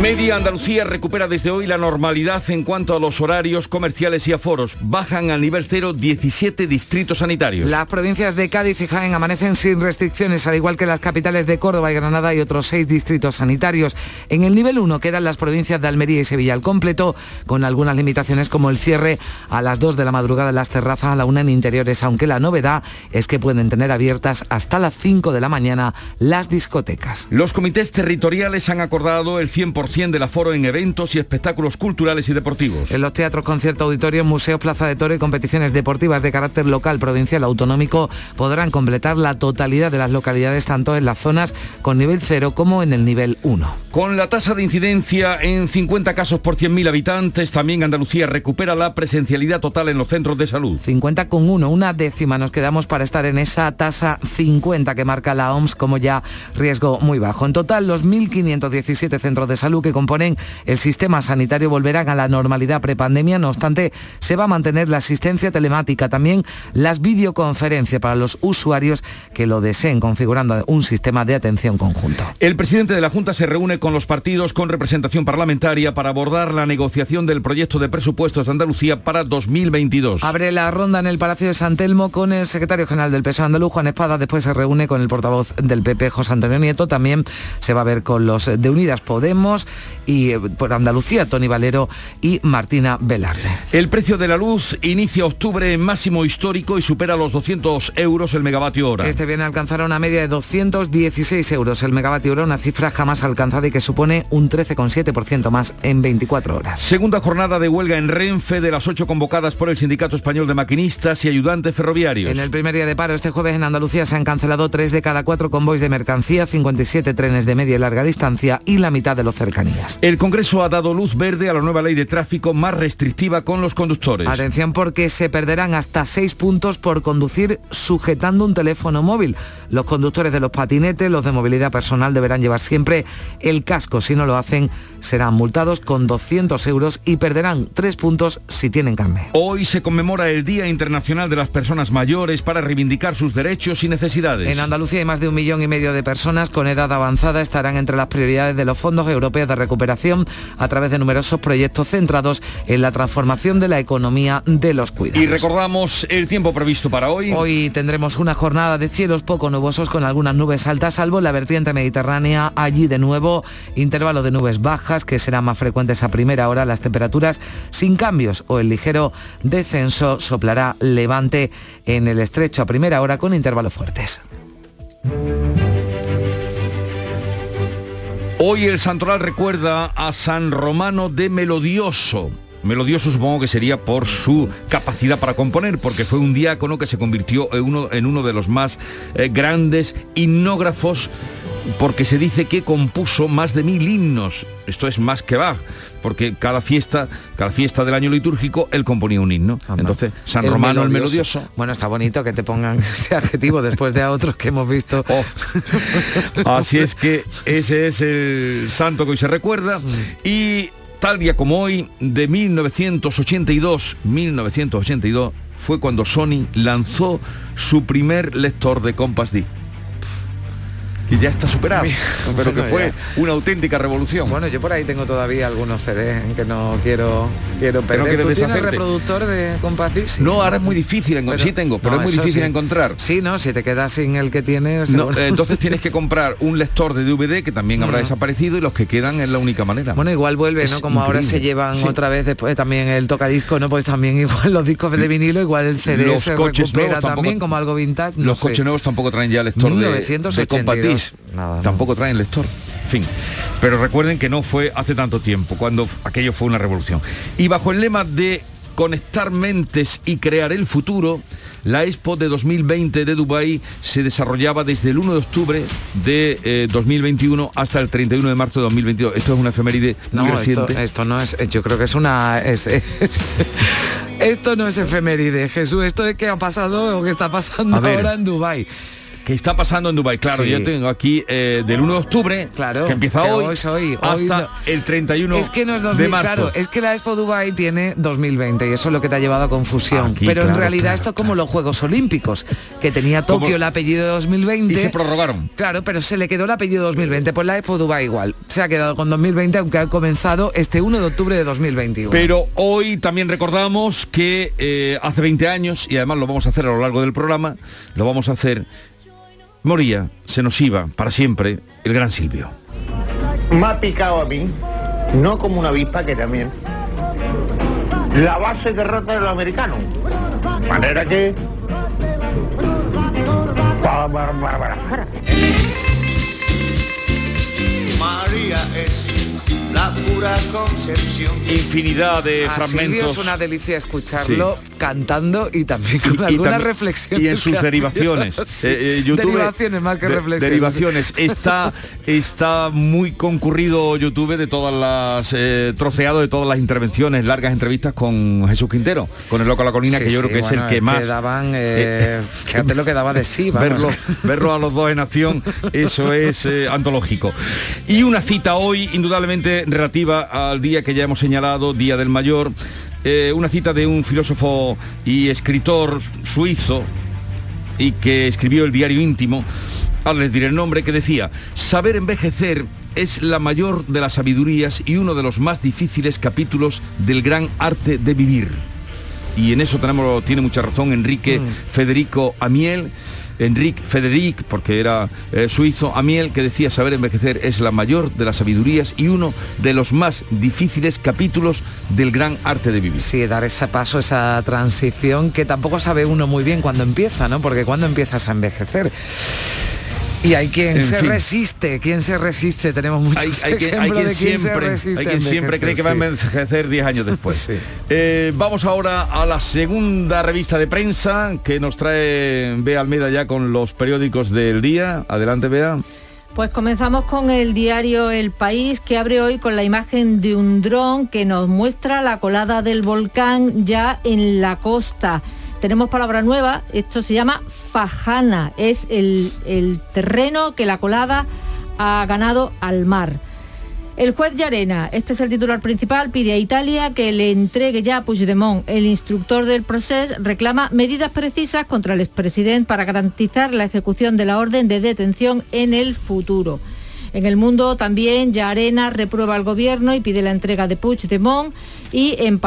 S1: Media Andalucía recupera desde hoy la normalidad en cuanto a los horarios comerciales y aforos. Bajan al nivel cero 17 distritos sanitarios.
S2: Las provincias de Cádiz y Jaén amanecen sin restricciones, al igual que las capitales de Córdoba y Granada y otros seis distritos sanitarios. En el nivel 1 quedan las provincias de Almería y Sevilla al completo, con algunas limitaciones como el cierre a las 2 de la madrugada en las terrazas, a la 1 en interiores, aunque la novedad es que pueden tener abiertas hasta las 5 de la mañana las discotecas.
S1: Los comités territoriales han acordado el 100% del aforo en eventos y espectáculos culturales y deportivos.
S2: En los teatros, conciertos, auditorios, museos, plaza de toro y competiciones deportivas de carácter local, provincial, autonómico podrán completar la totalidad de las localidades tanto en las zonas con nivel 0 como en el nivel 1.
S1: Con la tasa de incidencia en 50 casos por 100.000 habitantes, también Andalucía recupera la presencialidad total en los centros de salud.
S2: 50 con 1, una décima nos quedamos para estar en esa tasa 50 que marca la OMS como ya riesgo muy bajo. En total, los 1.517 centros de salud que componen el sistema sanitario volverán a la normalidad prepandemia, no obstante, se va a mantener la asistencia telemática, también las videoconferencias para los usuarios que lo deseen, configurando un sistema de atención conjunto.
S1: El presidente de la Junta se reúne con los partidos con representación parlamentaria para abordar la negociación del proyecto de presupuestos de Andalucía para 2022.
S2: Abre la ronda en el Palacio de San Telmo con el secretario general del PSOE andaluz, Juan Espada. Después se reúne con el portavoz del PP, José Antonio Nieto. También se va a ver con los de Unidas Podemos y eh, por Andalucía, Tony Valero y Martina Velarde.
S1: El precio de la luz inicia octubre en máximo histórico y supera los 200 euros el megavatio hora.
S2: Este viene a alcanzar una media de 216 euros el megavatio hora, una cifra jamás alcanzada y que supone un 13,7% más en 24 horas.
S1: Segunda jornada de huelga en Renfe de las ocho convocadas por el Sindicato Español de Maquinistas y Ayudantes Ferroviarios.
S2: En el primer día de paro este jueves en Andalucía se han cancelado tres de cada cuatro convoys de mercancía, 57 trenes de media y larga distancia y la mitad de los cercanías.
S1: El Congreso ha dado luz verde a la nueva ley de tráfico más restrictiva con los conductores.
S2: Atención porque se perderán hasta seis puntos por conducir sujetando un teléfono móvil. Los conductores de los patinetes, los de movilidad personal deberán llevar siempre el casco. Si no lo hacen, serán multados con 200 euros y perderán tres puntos si tienen carne.
S1: Hoy se conmemora el Día Internacional de las Personas Mayores para reivindicar sus derechos y necesidades.
S2: En Andalucía hay más de un millón y medio de personas con edad avanzada estarán entre las prioridades de los fondos europeos de recuperación a través de numerosos proyectos centrados en la transformación de la economía de los cuidados.
S1: Y recordamos el tiempo previsto para hoy.
S2: Hoy tendremos una jornada de cielos poco nubosos con algunas nubes altas, salvo en la vertiente mediterránea. Allí de nuevo intervalo de nubes bajas que serán más frecuentes a primera hora. Las temperaturas sin cambios o el ligero descenso soplará levante en el estrecho a primera hora con intervalos fuertes.
S1: Hoy el santoral recuerda a San Romano de Melodioso. Melodioso supongo que sería por su capacidad para componer, porque fue un diácono que se convirtió en uno, de los más eh, grandes himnógrafos, porque se dice que compuso más de mil himnos. Esto es más que Bach, porque cada fiesta, cada fiesta del año litúrgico, él componía un himno. Entonces, San
S2: El
S1: Romano el melodioso.
S2: Bueno, está bonito que te pongan ese adjetivo después de a otros que hemos visto.
S1: Así es que ese es el santo que hoy se recuerda. Y tal día como hoy, de 1982, 1982, fue cuando Sony lanzó su primer lector de Compass D. Que ya está superado, pero que fue una auténtica revolución.
S2: Bueno, yo por ahí tengo todavía algunos CDs que no quiero quiero
S1: no
S2: perder.
S1: quieres
S2: ¿Tú tienes reproductor de Disc?
S1: No, ahora es muy difícil encontrar. Sí tengo, pero es muy difícil
S2: sí.
S1: encontrar.
S2: Sí, no, si te quedas sin el que tienes.
S1: No, eh, entonces tienes que comprar un lector de DVD que también habrá desaparecido y los que quedan es la única manera.
S2: Bueno, igual vuelve,
S1: Es
S2: ¿no? Como ahora se llevan
S1: Sí.
S2: otra vez después también el tocadisco, ¿no? Pues también igual los discos de vinilo, igual el CD
S1: Los
S2: se
S1: coches
S2: recupera
S1: nuevos tampoco-
S2: también como algo vintage. no
S1: los
S2: sé.
S1: coches nuevos tampoco traen ya lector de- de,
S2: 1982.
S1: Compact Disc.
S2: Nada, no.
S1: tampoco traen lector. En fin. Pero recuerden que no fue hace tanto tiempo, cuando aquello fue una revolución. Y bajo el lema de conectar mentes y crear el futuro, La Expo de 2020 de Dubái se desarrollaba desde el 1 de octubre de eh, 2021 hasta el 31 de marzo de 2022. Esto es una efeméride muy
S2: No, esto,
S1: reciente.
S2: esto no es, yo creo que es una... es- es- esto no es efeméride, Jesús, esto es que ha pasado o que está pasando ahora en Dubái.
S1: Que está pasando en Dubái. Claro,
S2: Sí.
S1: yo tengo aquí eh, del 1 de octubre,
S2: Claro,
S1: que empieza
S2: que
S1: hoy,
S2: hoy
S1: hasta el 31
S2: es que no es
S1: de
S2: 2000,
S1: marzo.
S2: claro, es que la Expo Dubai tiene 2020 y eso es lo que te ha llevado a confusión.
S1: Aquí,
S2: Pero en realidad
S1: claro,
S2: esto es como los Juegos Olímpicos, que tenía Tokio
S1: Como-
S2: el apellido de 2020.
S1: Y se prorrogaron.
S2: Claro, pero se le quedó el apellido 2020. Pues la Expo Dubai igual. Se ha quedado con 2020, aunque ha comenzado este 1 de octubre de 2021.
S1: Pero hoy también recordamos que eh, hace 20 años, y además lo vamos a hacer a lo largo del programa, lo vamos a hacer, moría, se nos iba para siempre el gran Silvio.
S28: Me ha picado a mí, no como una avispa que también. La base de rata de los americanos. Manera que...
S16: María es la pura concepción.
S1: Infinidad de
S2: A Silvio
S1: fragmentos.
S2: es una delicia escucharlo cantando y también con
S1: y
S2: algunas
S1: también-
S2: reflexiones.
S1: y en sus
S2: que
S1: derivaciones.
S2: Sí,
S1: Eh, eh, YouTube-
S2: derivaciones más que
S1: de-
S2: reflexiones.
S1: Derivaciones. Está, está muy concurrido YouTube de todas las eh, troceado de todas las intervenciones, largas entrevistas con Jesús Quintero, con el Loco a la Colina,
S2: Sí,
S1: que yo creo que
S2: bueno,
S1: es el que más
S2: daban, eh, fíjate lo que daba de sí,
S1: verlo, verlo a los dos en acción, eso es eh, antológico. Y una cita hoy, indudablemente relativa al día que ya hemos señalado, Día del Mayor, eh, una cita de un filósofo y escritor suizo y que escribió el diario íntimo, ahora les diré el nombre, que decía, saber envejecer es la mayor de las sabidurías y uno de los más difíciles capítulos del gran arte de vivir. Y en eso tenemos, tiene mucha razón Enrique Federico Amiel, Enrique Federic, porque era eh, suizo, Amiel, que decía saber envejecer es la mayor de las sabidurías y uno de los más difíciles capítulos del gran arte de vivir.
S2: Sí, dar ese paso, esa transición que tampoco sabe uno muy bien cuando empieza, ¿no? Porque cuando empiezas a envejecer. Y hay quien
S1: En
S2: se
S1: fin.
S2: resiste, quien se resiste, tenemos muchos
S1: hay, hay quien, hay
S2: ejemplos
S1: quien
S2: de quien se
S1: siempre,
S2: resiste
S1: hay
S2: a
S1: quien siempre cree que va a
S2: envejecer,
S1: envejecer 10 años después. Eh, vamos ahora a la segunda revista de prensa que nos trae Bea Almeida ya con los periódicos del día. Adelante, Bea.
S13: Pues comenzamos con el diario El País, que abre hoy con la imagen de un dron que nos muestra la colada del volcán ya en la costa. Tenemos palabra nueva, esto se llama fajana, es el, terreno que la colada ha ganado al mar. El juez Llarena, este es el titular principal, pide a Italia que le entregue ya a Puigdemont. El instructor del proceso reclama medidas precisas contra el expresidente para garantizar la ejecución de la orden de detención en el futuro. En el mundo también Llarena reprueba al gobierno y pide la entrega de Puigdemont y en,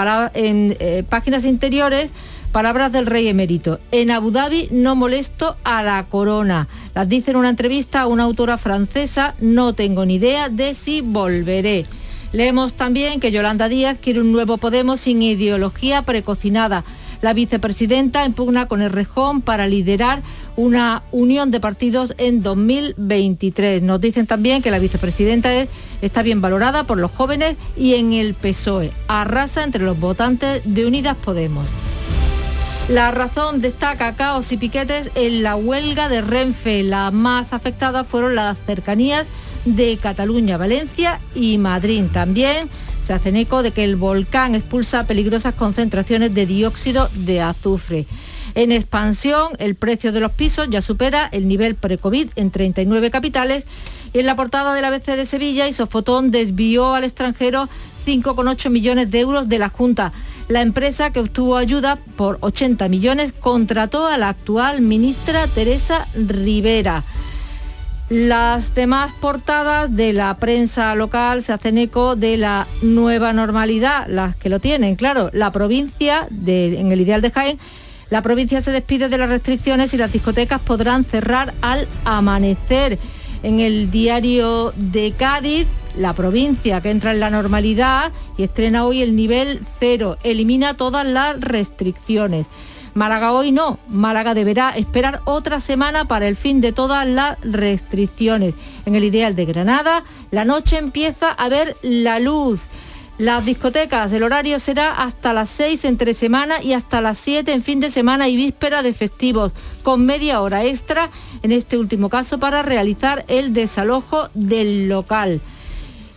S13: eh, páginas interiores Palabras del rey emérito. En Abu Dhabi no molesto a la corona. Las dice en una entrevista a una autora francesa, no tengo ni idea de si volveré. Leemos también que Yolanda Díaz quiere un nuevo Podemos sin ideología precocinada. La vicepresidenta impugna con el rejón para liderar una unión de partidos en 2023. Nos dicen también que la vicepresidenta es- está bien valorada por los jóvenes y en el PSOE. Arrasa entre los votantes de Unidas Podemos. La razón destaca caos y piquetes en la huelga de Renfe. Las más afectadas fueron las cercanías de Cataluña, Valencia y Madrid. También se hacen eco de que el volcán expulsa peligrosas concentraciones de dióxido de azufre. En expansión, el precio de los pisos ya supera el nivel pre-COVID en 39 capitales y en la portada de la BC de Sevilla, Isofotón desvió al extranjero 5,8 millones de euros de la Junta. La empresa que obtuvo ayuda por 80 millones contrató a la actual ministra Teresa Rivera. Las demás portadas de la prensa local se hacen eco de la nueva normalidad, las que lo tienen, claro. La provincia, de- en el ideal de Jaén, la provincia se despide de las restricciones y las discotecas podrán cerrar al amanecer. En el diario de Cádiz, la provincia que entra en la normalidad y estrena hoy el nivel cero, elimina todas las restricciones. Málaga hoy no, Málaga deberá esperar otra semana para el fin de todas las restricciones. En el ideal de Granada, la noche empieza a ver la luz. Las discotecas, el horario será hasta las 6 entre semana y hasta las 7 en fin de semana y víspera de festivos, con media hora extra, en este último caso, para realizar el desalojo del local.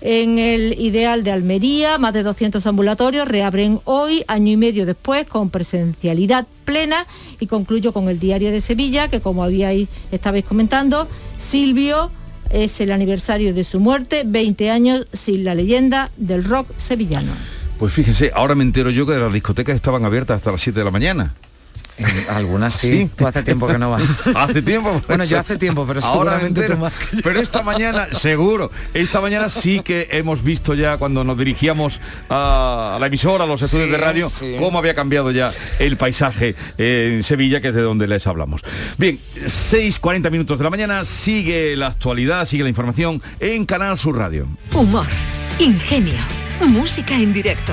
S13: En el ideal de Almería, más de 200 ambulatorios reabren hoy, año y medio después, con presencialidad plena. Y concluyo con el diario de Sevilla, que como habíais, estabais comentando, Silvio es el aniversario de su muerte, 20 años sin la leyenda del rock sevillano.
S32: Pues fíjense, ahora me entero yo que las discotecas estaban abiertas hasta las 7 de la mañana.
S2: Algunas sí. Tú hace tiempo que no vas.
S32: Hace tiempo.
S2: Bueno, yo hace tiempo, pero
S32: ahora entero.
S2: tú más que.
S32: Pero esta mañana, seguro, esta mañana sí que hemos visto ya cuando nos dirigíamos a la emisora, a los estudios
S2: Sí,
S32: de radio,
S2: sí.
S32: cómo había cambiado ya el paisaje en Sevilla, que es de donde les hablamos. Bien, 6.40 minutos de la mañana, sigue la actualidad, sigue la información en Canal Sur Radio.
S3: Humor, ingenio, música en directo,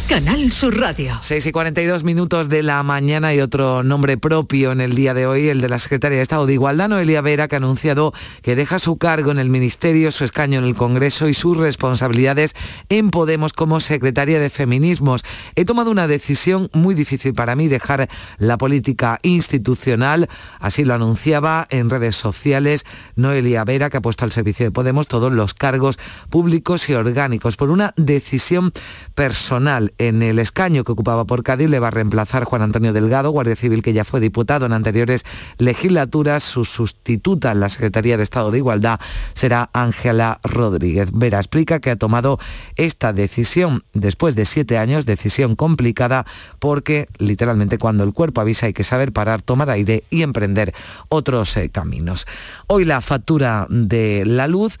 S3: Canal Sur Radio.
S2: 6 y 42 minutos de la mañana y otro nombre propio en el día de hoy, el de la Secretaria de Estado de Igualdad, Noelia Vera, que ha anunciado que deja su cargo en el Ministerio, su escaño en el Congreso y sus responsabilidades en Podemos como Secretaria de Feminismos. He tomado una decisión muy difícil para mí, dejar la política institucional, así lo anunciaba en redes sociales Noelia Vera, que ha puesto al servicio de Podemos todos los cargos públicos y orgánicos por una decisión personal. En el escaño que ocupaba por Cádiz le va a reemplazar Juan Antonio Delgado, guardia civil que ya fue diputado en anteriores legislaturas. Su sustituta en la Secretaría de Estado de Igualdad será Ángela Rodríguez. Vera explica que ha tomado esta decisión después de siete años, decisión complicada porque literalmente cuando el cuerpo avisa hay que saber parar, tomar aire y emprender otros eh, caminos. Hoy la factura de la luz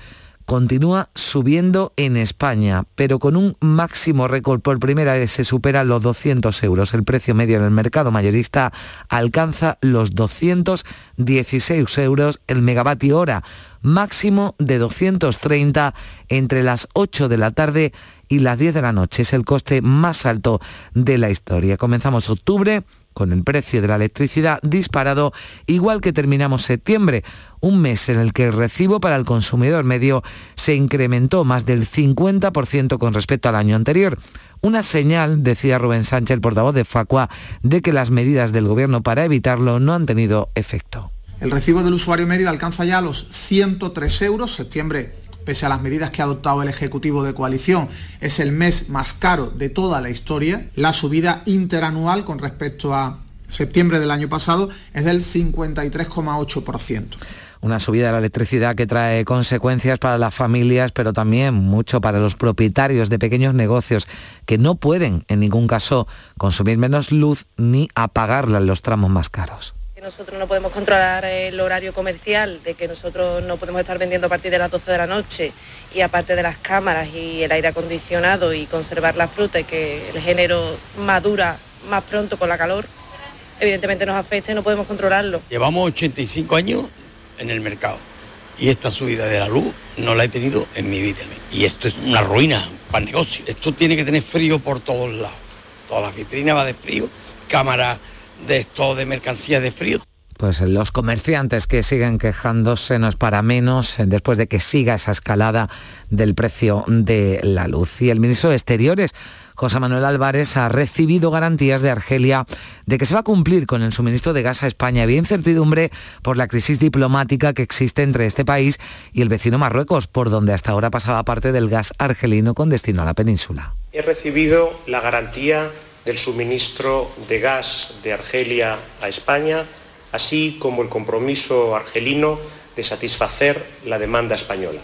S2: continúa subiendo en España, pero con un máximo récord por primera vez se supera los 200 euros. El precio medio en el mercado mayorista alcanza los 216 euros el megavatio hora, máximo de 230 entre las 8 de la tarde y las 10 de la noche. Es el coste más alto de la historia. Comenzamos octubre con el precio de la electricidad disparado, igual que terminamos septiembre, un mes en el que el recibo para el consumidor medio se incrementó más del 50% con respecto al año anterior. Una señal, decía Rubén Sánchez, el portavoz de Facua, de que las medidas del gobierno para evitarlo no han tenido efecto.
S33: El recibo del usuario medio alcanza ya los 103 euros. Septiembre, pese a las medidas que ha adoptado el Ejecutivo de coalición, es el mes más caro de toda la historia. La subida interanual con respecto a septiembre del año pasado es del 53,8%.
S2: Una subida de la electricidad que trae consecuencias para las familias, pero también mucho para los propietarios de pequeños negocios que no pueden en ningún caso consumir menos luz ni apagarla en los tramos más caros.
S34: Nosotros no podemos controlar el horario comercial, de que nosotros no podemos estar vendiendo a partir de las 12 de la noche y aparte de las cámaras y el aire acondicionado y conservar la fruta y que el género madura más pronto con la calor, evidentemente nos afecta y no podemos controlarlo.
S35: Llevamos 85 años en el mercado y esta subida de la luz no la he tenido en mi vida. Y esto es una ruina para el negocio. Esto tiene que tener frío por todos lados. Toda la vitrina va de frío, cámara de esto de mercancías de frío.
S2: Pues los comerciantes que siguen quejándose no es para menos eh, después de que siga esa escalada del precio de la luz. Y el ministro de Exteriores, José Manuel Álvarez, ha recibido garantías de Argelia de que se va a cumplir con el suministro de gas a España. Había incertidumbre por la crisis diplomática que existe entre este país y el vecino Marruecos, por donde hasta ahora pasaba parte del gas argelino con destino a la península.
S36: He recibido la garantía del suministro de gas de Argelia a España, así como el compromiso argelino de satisfacer la demanda española.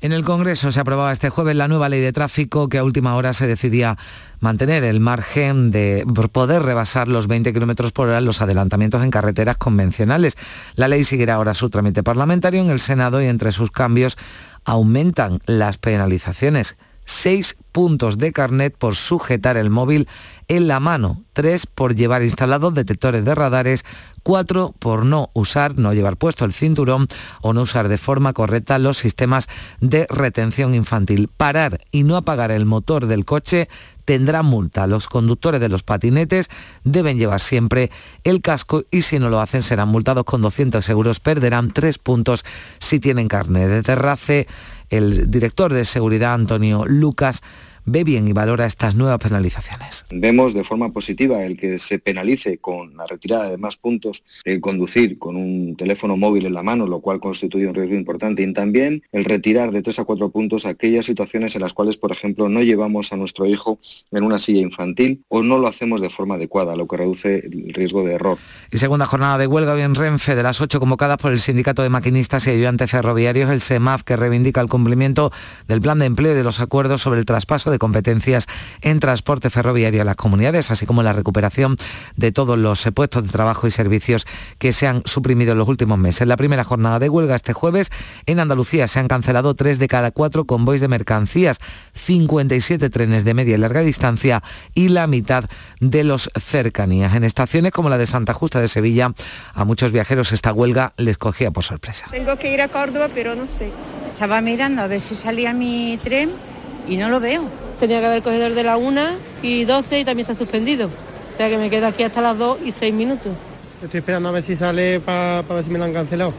S2: En el Congreso se aprobaba este jueves la nueva ley de tráfico que a última hora se decidía mantener el margen de poder rebasar los 20 kilómetros por hora los adelantamientos en carreteras convencionales. La ley seguirá ahora su trámite parlamentario en el Senado y entre sus cambios aumentan las penalizaciones seis puntos de carnet por sujetar el móvil en la mano, tres por llevar instalados detectores de radares, cuatro por no usar, no llevar puesto el cinturón o no usar de forma correcta los sistemas de retención infantil. Parar y no apagar el motor del coche tendrá multa. Los conductores de los patinetes deben llevar siempre el casco y si no lo hacen serán multados con 200 euros. Perderán tres puntos si tienen carne de terrace. El director de seguridad, Antonio Lucas, ve bien y valora estas nuevas penalizaciones.
S37: Vemos de forma positiva el que se penalice con la retirada de más puntos el conducir con un teléfono móvil en la mano, lo cual constituye un riesgo importante, y también el retirar de tres a cuatro puntos aquellas situaciones en las cuales, por ejemplo, no llevamos a nuestro hijo en una silla infantil o no lo hacemos de forma adecuada, lo que reduce el riesgo de error.
S2: Y segunda jornada de huelga en Renfe de las ocho convocadas por el Sindicato de Maquinistas y Ayudantes Ferroviarios, el SEMAF, que reivindica el cumplimiento del plan de empleo y de los acuerdos sobre el traspaso de competencias en transporte ferroviario a las comunidades, así como la recuperación de todos los puestos de trabajo y servicios que se han suprimido en los últimos meses. En la primera jornada de huelga este jueves en Andalucía se han cancelado tres de cada cuatro convoys de mercancías, 57 trenes de media y larga distancia y la mitad de los cercanías. En estaciones como la de Santa Justa de Sevilla, a muchos viajeros esta huelga les cogía por sorpresa.
S38: Tengo que ir a Córdoba, pero no sé.
S39: Estaba mirando a ver si salía mi tren y no lo veo.
S38: Tenía que haber cogido el de la 1 y 12 y también se ha suspendido. O sea que me quedo aquí hasta las 2 y 6 minutos.
S40: Estoy esperando a ver si sale para ver si me lo han cancelado.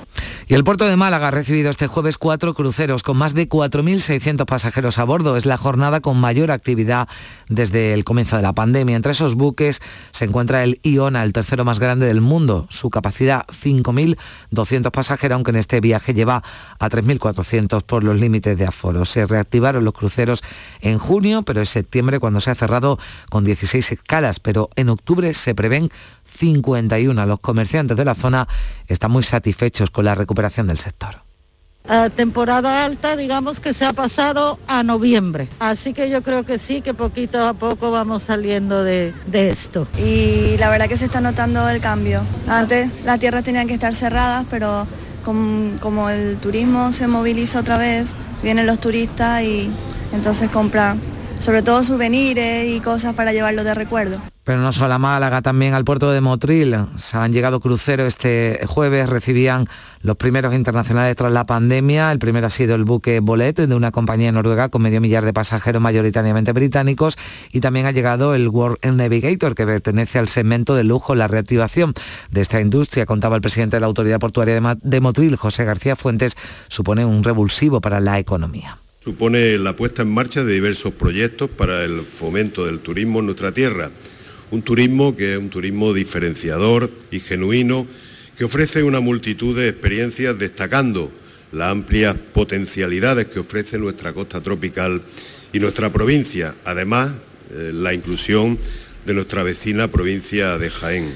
S2: Y el puerto de Málaga ha recibido este jueves cuatro cruceros con más de 4.600 pasajeros a bordo. Es la jornada con mayor actividad desde el comienzo de la pandemia. Entre esos buques se encuentra el Iona, el tercero más grande del mundo. Su capacidad 5.200 pasajeros, aunque en este viaje lleva a 3.400 por los límites de aforo. Se reactivaron los cruceros en junio, pero es septiembre cuando se ha cerrado con 16 escalas. Pero en octubre se prevén 51. Los comerciantes de la zona están muy satisfechos con la recuperación del sector.
S39: Uh, temporada alta, digamos que se ha pasado a noviembre. Así que yo creo que sí, que poquito a poco vamos saliendo de, de, esto.
S41: Y la verdad que se está notando el cambio. Antes las tierras tenían que estar cerradas, pero como, como el turismo se moviliza otra vez, vienen los turistas y entonces compran sobre todo souvenirs y cosas para llevarlo de recuerdo.
S2: Pero no solo a Málaga, también al puerto de Motril. Se han llegado cruceros este jueves, recibían los primeros internacionales tras la pandemia. El primero ha sido el buque Bolet de una compañía noruega con medio millar de pasajeros mayoritariamente británicos y también ha llegado el World Navigator que pertenece al segmento de lujo. La reactivación de esta industria, contaba el presidente de la Autoridad Portuaria de Motril, José García Fuentes, supone un revulsivo para la economía
S42: supone la puesta en marcha de diversos proyectos para el fomento del turismo en nuestra tierra. Un turismo que es un turismo diferenciador y genuino, que ofrece una multitud de experiencias destacando las amplias potencialidades que ofrece nuestra costa tropical y nuestra provincia, además eh, la inclusión de nuestra vecina provincia de Jaén.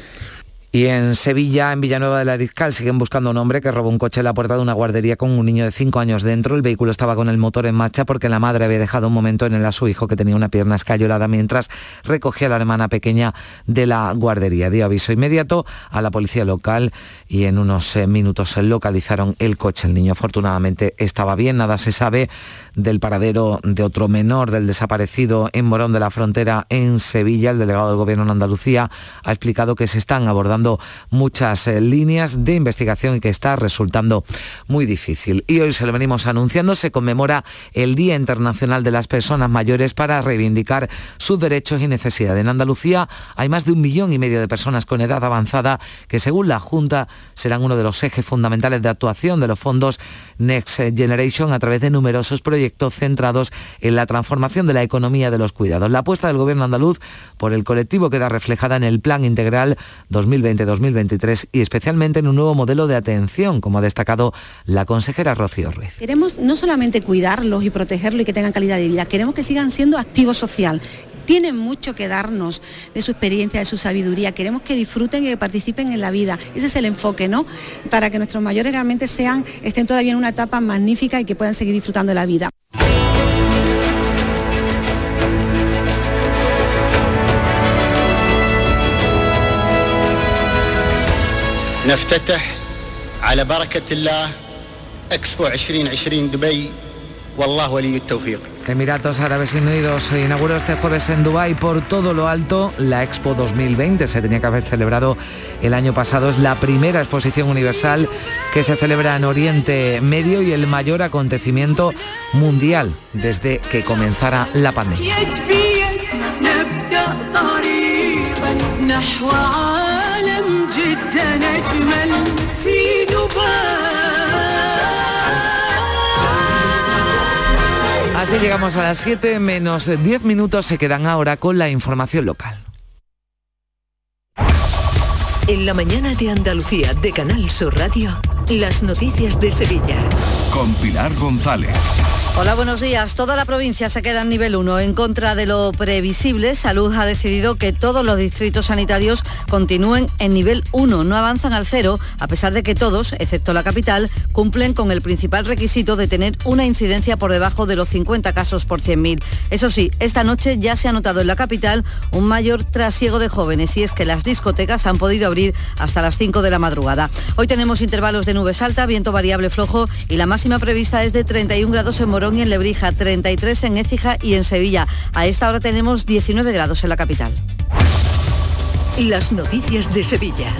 S2: Y en Sevilla, en Villanueva del Arizcal, siguen buscando a un hombre que robó un coche en la puerta de una guardería con un niño de 5 años dentro. El vehículo estaba con el motor en marcha porque la madre había dejado un momento en él a su hijo que tenía una pierna escayolada mientras recogía a la hermana pequeña de la guardería. Dio aviso inmediato a la policía local y en unos eh, minutos localizaron el coche. El niño afortunadamente estaba bien. Nada se sabe del paradero de otro menor del desaparecido en Morón de la Frontera en Sevilla. El delegado del Gobierno en Andalucía ha explicado que se están abordando muchas eh, líneas de investigación y que está resultando muy difícil. Y hoy se lo venimos anunciando, se conmemora el Día Internacional de las Personas Mayores para reivindicar sus derechos y necesidades. En Andalucía hay más de un millón y medio de personas con edad avanzada que según la Junta serán uno de los ejes fundamentales de actuación de los fondos Next Generation a través de numerosos proyectos centrados en la transformación de la economía de los cuidados. La apuesta del Gobierno andaluz por el colectivo queda reflejada en el Plan Integral 2020 2023 y especialmente en un nuevo modelo de atención, como ha destacado la consejera Rocío Ruiz.
S43: Queremos no solamente cuidarlos y protegerlos y que tengan calidad de vida, queremos que sigan siendo activos social, tienen mucho que darnos de su experiencia, de su sabiduría. Queremos que disfruten y que participen en la vida. Ese es el enfoque, ¿no? Para que nuestros mayores realmente sean, estén todavía en una etapa magnífica y que puedan seguir disfrutando de la vida.
S44: نفتتح على بركة الله اكسبو 2020 دبي والله ولي التوفيق
S2: Emiratos Árabes Unidos inauguró este jueves en Dubái por todo lo alto la Expo 2020. Se tenía que haber celebrado el año pasado. Es la primera exposición universal que se celebra en Oriente Medio y el mayor acontecimiento mundial desde que comenzara la pandemia. Así llegamos a las 7 menos 10 minutos. Se quedan ahora con la información local.
S3: En la mañana de Andalucía de Canal Sur Radio, las noticias de Sevilla.
S18: Con Pilar González.
S45: Hola, buenos días. Toda la provincia se queda en nivel 1. En contra de lo previsible, Salud ha decidido que todos los distritos sanitarios continúen en nivel 1. No avanzan al cero, a pesar de que todos, excepto la capital, cumplen con el principal requisito de tener una incidencia por debajo de los 50 casos por 100.000. Eso sí, esta noche ya se ha notado en la capital un mayor trasiego de jóvenes y es que las discotecas han podido abrir hasta las 5 de la madrugada. Hoy tenemos intervalos de nubes alta, viento variable flojo y la máxima prevista es de 31 grados en Morón y en Lebrija, 33 en Écija y en Sevilla. A esta hora tenemos 19 grados en la capital.
S3: Las noticias de Sevilla.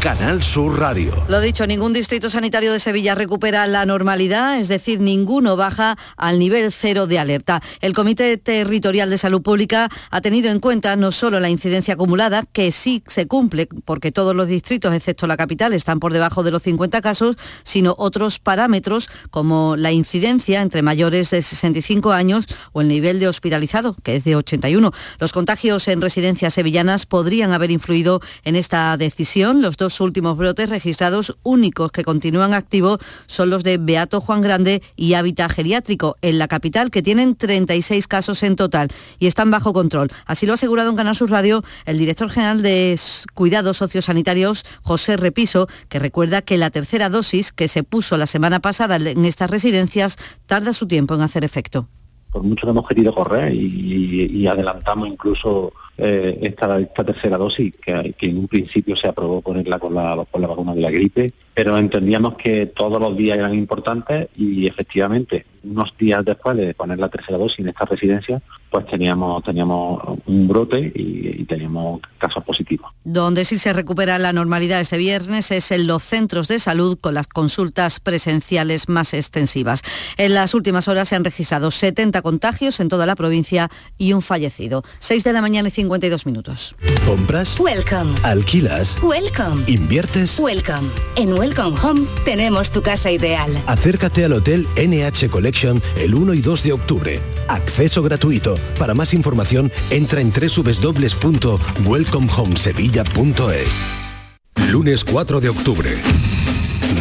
S18: Canal Sur Radio.
S45: Lo dicho, ningún distrito sanitario de Sevilla recupera la normalidad, es decir, ninguno baja al nivel cero de alerta. El Comité Territorial de Salud Pública ha tenido en cuenta no solo la incidencia acumulada, que sí se cumple, porque todos los distritos, excepto la capital, están por debajo de los 50 casos, sino otros parámetros como la incidencia entre mayores de 65 años o el nivel de hospitalizado, que es de 81. Los contagios en residencias sevillanas podrían haber influido en esta decisión. Los dos últimos brotes registrados únicos que continúan activos son los de Beato Juan Grande y Hábitat Geriátrico en la capital, que tienen 36 casos en total y están bajo control. Así lo ha asegurado en Canal Sur Radio el director general de Cuidados Sociosanitarios, José Repiso, que recuerda que la tercera dosis que se puso la semana pasada en estas residencias tarda su tiempo en hacer efecto
S46: por mucho que hemos querido correr y, adelantamos incluso eh, esta, esta, tercera dosis, que, que, en un principio se aprobó ponerla con la, con la vacuna de la gripe, pero entendíamos que todos los días eran importantes y efectivamente unos días después de poner la tercera dosis en esta residencia, pues teníamos, teníamos un brote y, y, teníamos casos positivos.
S45: Donde sí se recupera la normalidad este viernes es en los centros de salud con las consultas presenciales más extensivas. En las últimas horas se han registrado 70 contagios en toda la provincia y un fallecido. 6 de la mañana y 52 minutos.
S47: ¿Compras?
S48: Welcome.
S47: ¿Alquilas?
S48: Welcome.
S47: ¿Inviertes?
S48: Welcome. En Welcome Home tenemos tu casa ideal.
S47: Acércate al Hotel NH Collection el 1 y 2 de octubre. Acceso gratuito. Para más información, entra en www.welcomehomesevilla.es. Lunes 4 de octubre.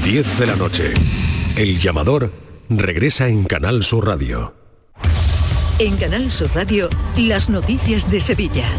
S47: 10 de la noche. El llamador regresa en Canal Sur Radio.
S3: En Canal Sur Radio, las noticias de Sevilla.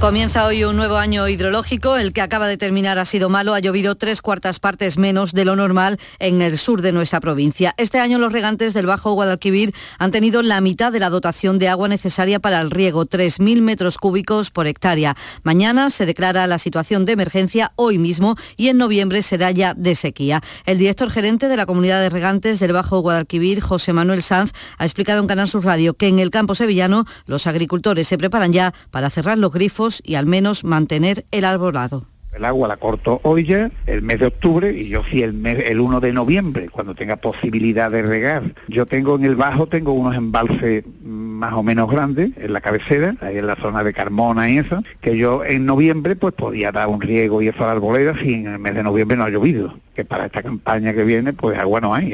S45: Comienza hoy un nuevo año hidrológico. El que acaba de terminar ha sido malo. Ha llovido tres cuartas partes menos de lo normal en el sur de nuestra provincia. Este año los regantes del Bajo Guadalquivir han tenido la mitad de la dotación de agua necesaria para el riego, 3.000 metros cúbicos por hectárea. Mañana se declara la situación de emergencia hoy mismo y en noviembre será ya de sequía. El director gerente de la comunidad de regantes del Bajo Guadalquivir, José Manuel Sanz, ha explicado en Canal Sur Radio que en el campo sevillano los agricultores se preparan ya para cerrar los grifos y al menos mantener el arbolado.
S49: El agua la corto hoy ya, el mes de octubre, y yo sí el, mes, el 1 de noviembre, cuando tenga posibilidad de regar. Yo tengo en el bajo, tengo unos embalses más o menos grandes, en la cabecera, ahí en la zona de Carmona y eso, que yo en noviembre pues podía dar un riego y eso a la arboleda si en el mes de noviembre no ha llovido, que para esta campaña que viene pues agua no hay.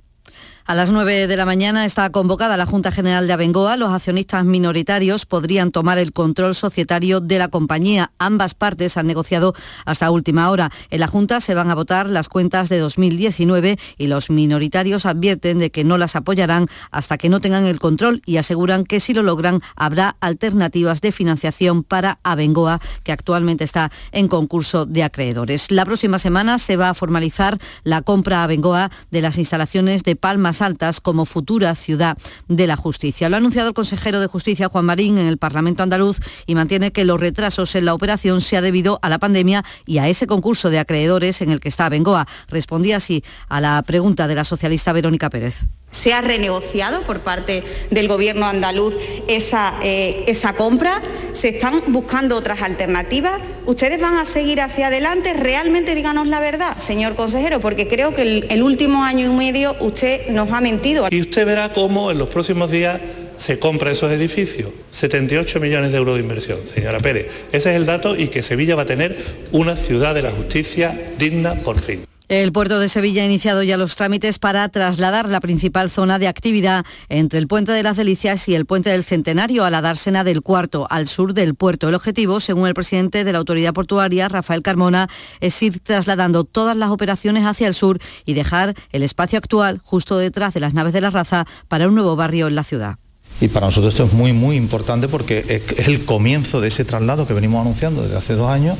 S45: A las 9 de la mañana está convocada la Junta General de Abengoa. Los accionistas minoritarios podrían tomar el control societario de la compañía. Ambas partes han negociado hasta última hora. En la Junta se van a votar las cuentas de 2019 y los minoritarios advierten de que no las apoyarán hasta que no tengan el control y aseguran que si lo logran habrá alternativas de financiación para Abengoa, que actualmente está en concurso de acreedores. La próxima semana se va a formalizar la compra a Abengoa de las instalaciones de Altas como futura ciudad de la justicia. Lo ha anunciado el consejero de Justicia, Juan Marín, en el Parlamento andaluz y mantiene que los retrasos en la operación se ha debido a la pandemia y a ese concurso de acreedores en el que está Bengoa. Respondía así a la pregunta de la socialista Verónica Pérez.
S50: Se ha renegociado por parte del gobierno andaluz esa, eh, esa, compra, se están buscando otras alternativas. ¿Ustedes van a seguir hacia adelante? Realmente díganos la verdad, señor consejero, porque creo que el, el último año y medio usted nos ha mentido.
S51: Y usted verá cómo en los próximos días se compra esos edificios. 78 millones de euros de inversión, señora Pérez. Ese es el dato y que Sevilla va a tener una ciudad de la justicia digna por fin.
S45: El puerto de Sevilla ha iniciado ya los trámites para trasladar la principal zona de actividad entre el puente de las Delicias y el puente del Centenario a la dársena del Cuarto, al sur del puerto. El objetivo, según el presidente de la autoridad portuaria, Rafael Carmona, es ir trasladando todas las operaciones hacia el sur y dejar el espacio actual justo detrás de las naves de la raza para un nuevo barrio en la ciudad.
S52: Y para nosotros esto es muy, muy importante porque es el comienzo de ese traslado que venimos anunciando desde hace dos años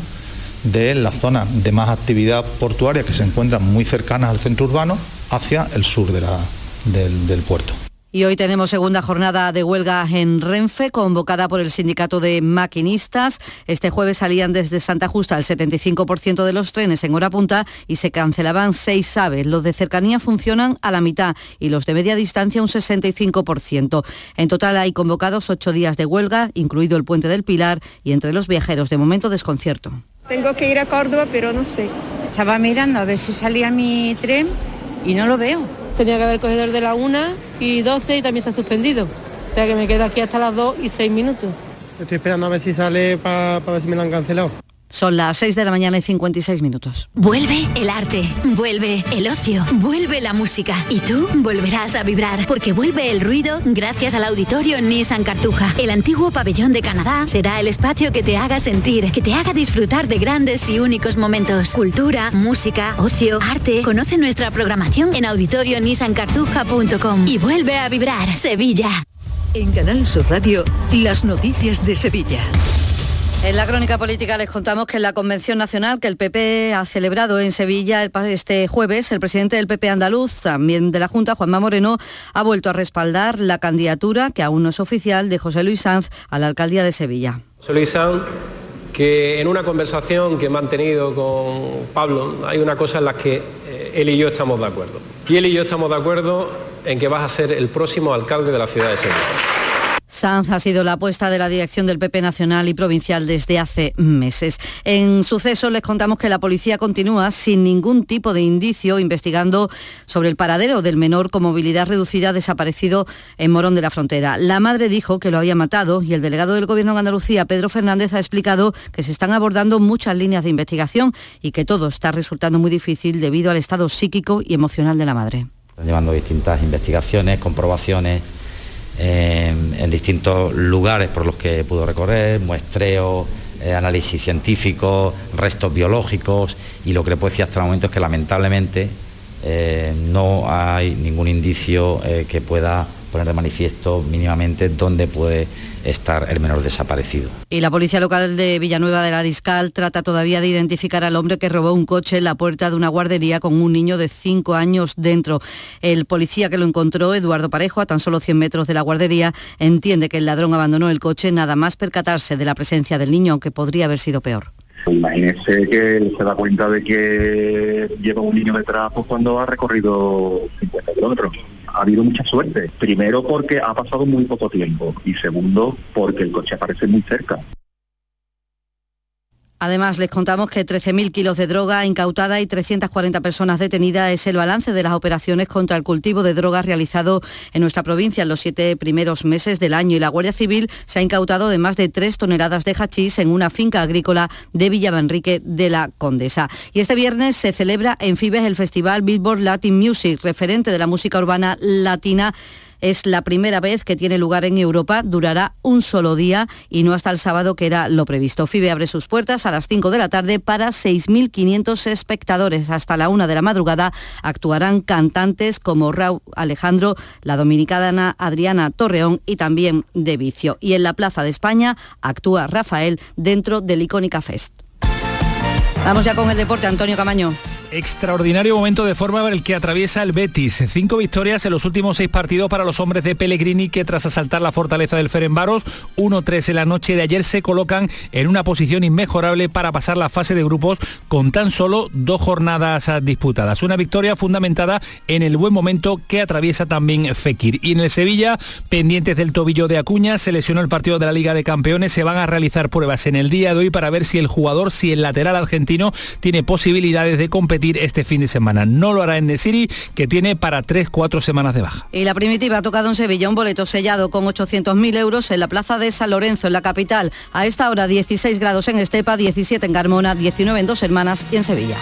S52: de las zonas de más actividad portuaria que se encuentran muy cercanas al centro urbano hacia el sur del, del puerto.
S45: Y hoy tenemos segunda jornada de huelga en Renfe, convocada por el sindicato de maquinistas. Este jueves salían desde Santa Justa el 75% de los trenes en hora punta y se cancelaban seis aves. Los de cercanía funcionan a la mitad y los de media distancia un 65%. En total hay convocados ocho días de huelga, incluido el puente del Pilar, y entre los viajeros de momento desconcierto.
S53: Tengo que ir a Córdoba, pero no sé.
S54: Estaba mirando a ver si salía mi tren y no lo veo.
S38: Tenía que haber cogido el de la 1 y 12 y también se ha suspendido. O sea que me quedo aquí hasta las 2 y 6 minutos.
S40: Estoy esperando a ver si sale para ver si me lo han cancelado.
S45: Son las 6 de la mañana y 56 minutos.
S55: Vuelve el arte, vuelve el ocio, vuelve la música y tú volverás a vibrar porque vuelve el ruido gracias al auditorio Nissan Cartuja. El antiguo pabellón de Canadá será el espacio que te haga sentir, que te haga disfrutar de grandes y únicos momentos. Cultura, música, ocio, arte. Conoce nuestra programación en auditorionissancartuja.com y vuelve a vibrar Sevilla.
S3: En Canal Sur Radio, las noticias de Sevilla.
S45: En la crónica política les contamos que en la Convención Nacional que el PP ha celebrado en Sevilla este jueves, el presidente del PP andaluz, también de la Junta, Juanma Moreno, ha vuelto a respaldar la candidatura, que aún no es oficial, de José Luis Sanz a la alcaldía de Sevilla.
S56: José Luis Sanz, que en una conversación que he mantenido con Pablo, hay una cosa en la que eh, él y yo estamos de acuerdo. Y él y yo estamos de acuerdo en que vas a ser el próximo alcalde de la ciudad de Sevilla.
S45: Sanz ha sido la apuesta de la dirección del PP nacional y provincial desde hace meses. En suceso les contamos que la policía continúa sin ningún tipo de indicio investigando sobre el paradero del menor con movilidad reducida desaparecido en Morón de la Frontera. La madre dijo que lo había matado y el delegado del Gobierno de Andalucía, Pedro Fernández, ha explicado que se están abordando muchas líneas de investigación y que todo está resultando muy difícil debido al estado psíquico y emocional de la madre.
S44: Están llevando distintas investigaciones, comprobaciones en, distintos lugares por los que pudo recorrer, muestreo, eh, análisis científicos, restos biológicos y lo que le puedo decir hasta el momento es que lamentablemente eh, no hay ningún indicio eh, que pueda poner de manifiesto mínimamente dónde puede estar el menor desaparecido.
S45: Y la policía local de Villanueva de la Discal trata todavía de identificar al hombre que robó un coche en la puerta de una guardería con un niño de 5 años dentro. El policía que lo encontró, Eduardo Parejo, a tan solo 100 metros de la guardería, entiende que el ladrón abandonó el coche nada más percatarse de la presencia del niño, aunque podría haber sido peor.
S57: Imagínese que él se da cuenta de que lleva un niño detrás pues, cuando ha recorrido 50 kilómetros ha habido mucha suerte. Primero porque ha pasado muy poco tiempo y segundo porque el coche aparece muy cerca.
S45: Además, les contamos que 13.000 kilos de droga incautada y 340 personas detenidas es el balance de las operaciones contra el cultivo de drogas realizado en nuestra provincia en los siete primeros meses del año. Y la Guardia Civil se ha incautado de más de tres toneladas de hachís en una finca agrícola de Villavanrique de la Condesa. Y este viernes se celebra en Fibes el festival Billboard Latin Music, referente de la música urbana latina es la primera vez que tiene lugar en Europa, durará un solo día y no hasta el sábado que era lo previsto. FIBE abre sus puertas a las 5 de la tarde para 6.500 espectadores. Hasta la 1 de la madrugada actuarán cantantes como Raúl Alejandro, la dominicana Adriana Torreón y también De Vicio. Y en la Plaza de España actúa Rafael dentro del Icónica Fest. Vamos ya con el deporte, Antonio Camaño.
S29: Extraordinario momento de forma el que atraviesa el Betis. Cinco victorias en los últimos seis partidos para los hombres de Pellegrini que tras asaltar la fortaleza del Ferenbaros 1-3 en la noche de ayer se colocan en una posición inmejorable para pasar la fase de grupos con tan solo dos jornadas disputadas. Una victoria fundamentada en el buen momento que atraviesa también Fekir. Y en el Sevilla, pendientes del tobillo de Acuña, se lesionó el partido de la Liga de Campeones. Se van a realizar pruebas en el día de hoy para ver si el jugador, si el lateral argentino tiene posibilidades de este fin de semana. No lo hará en Nesiri, que tiene para 3-4 semanas de baja.
S45: Y la primitiva ha tocado en Sevilla un boleto sellado con 800.000 euros en la plaza de San Lorenzo, en la capital. A esta hora 16 grados en Estepa, 17 en Carmona, 19 en Dos Hermanas y en Sevilla.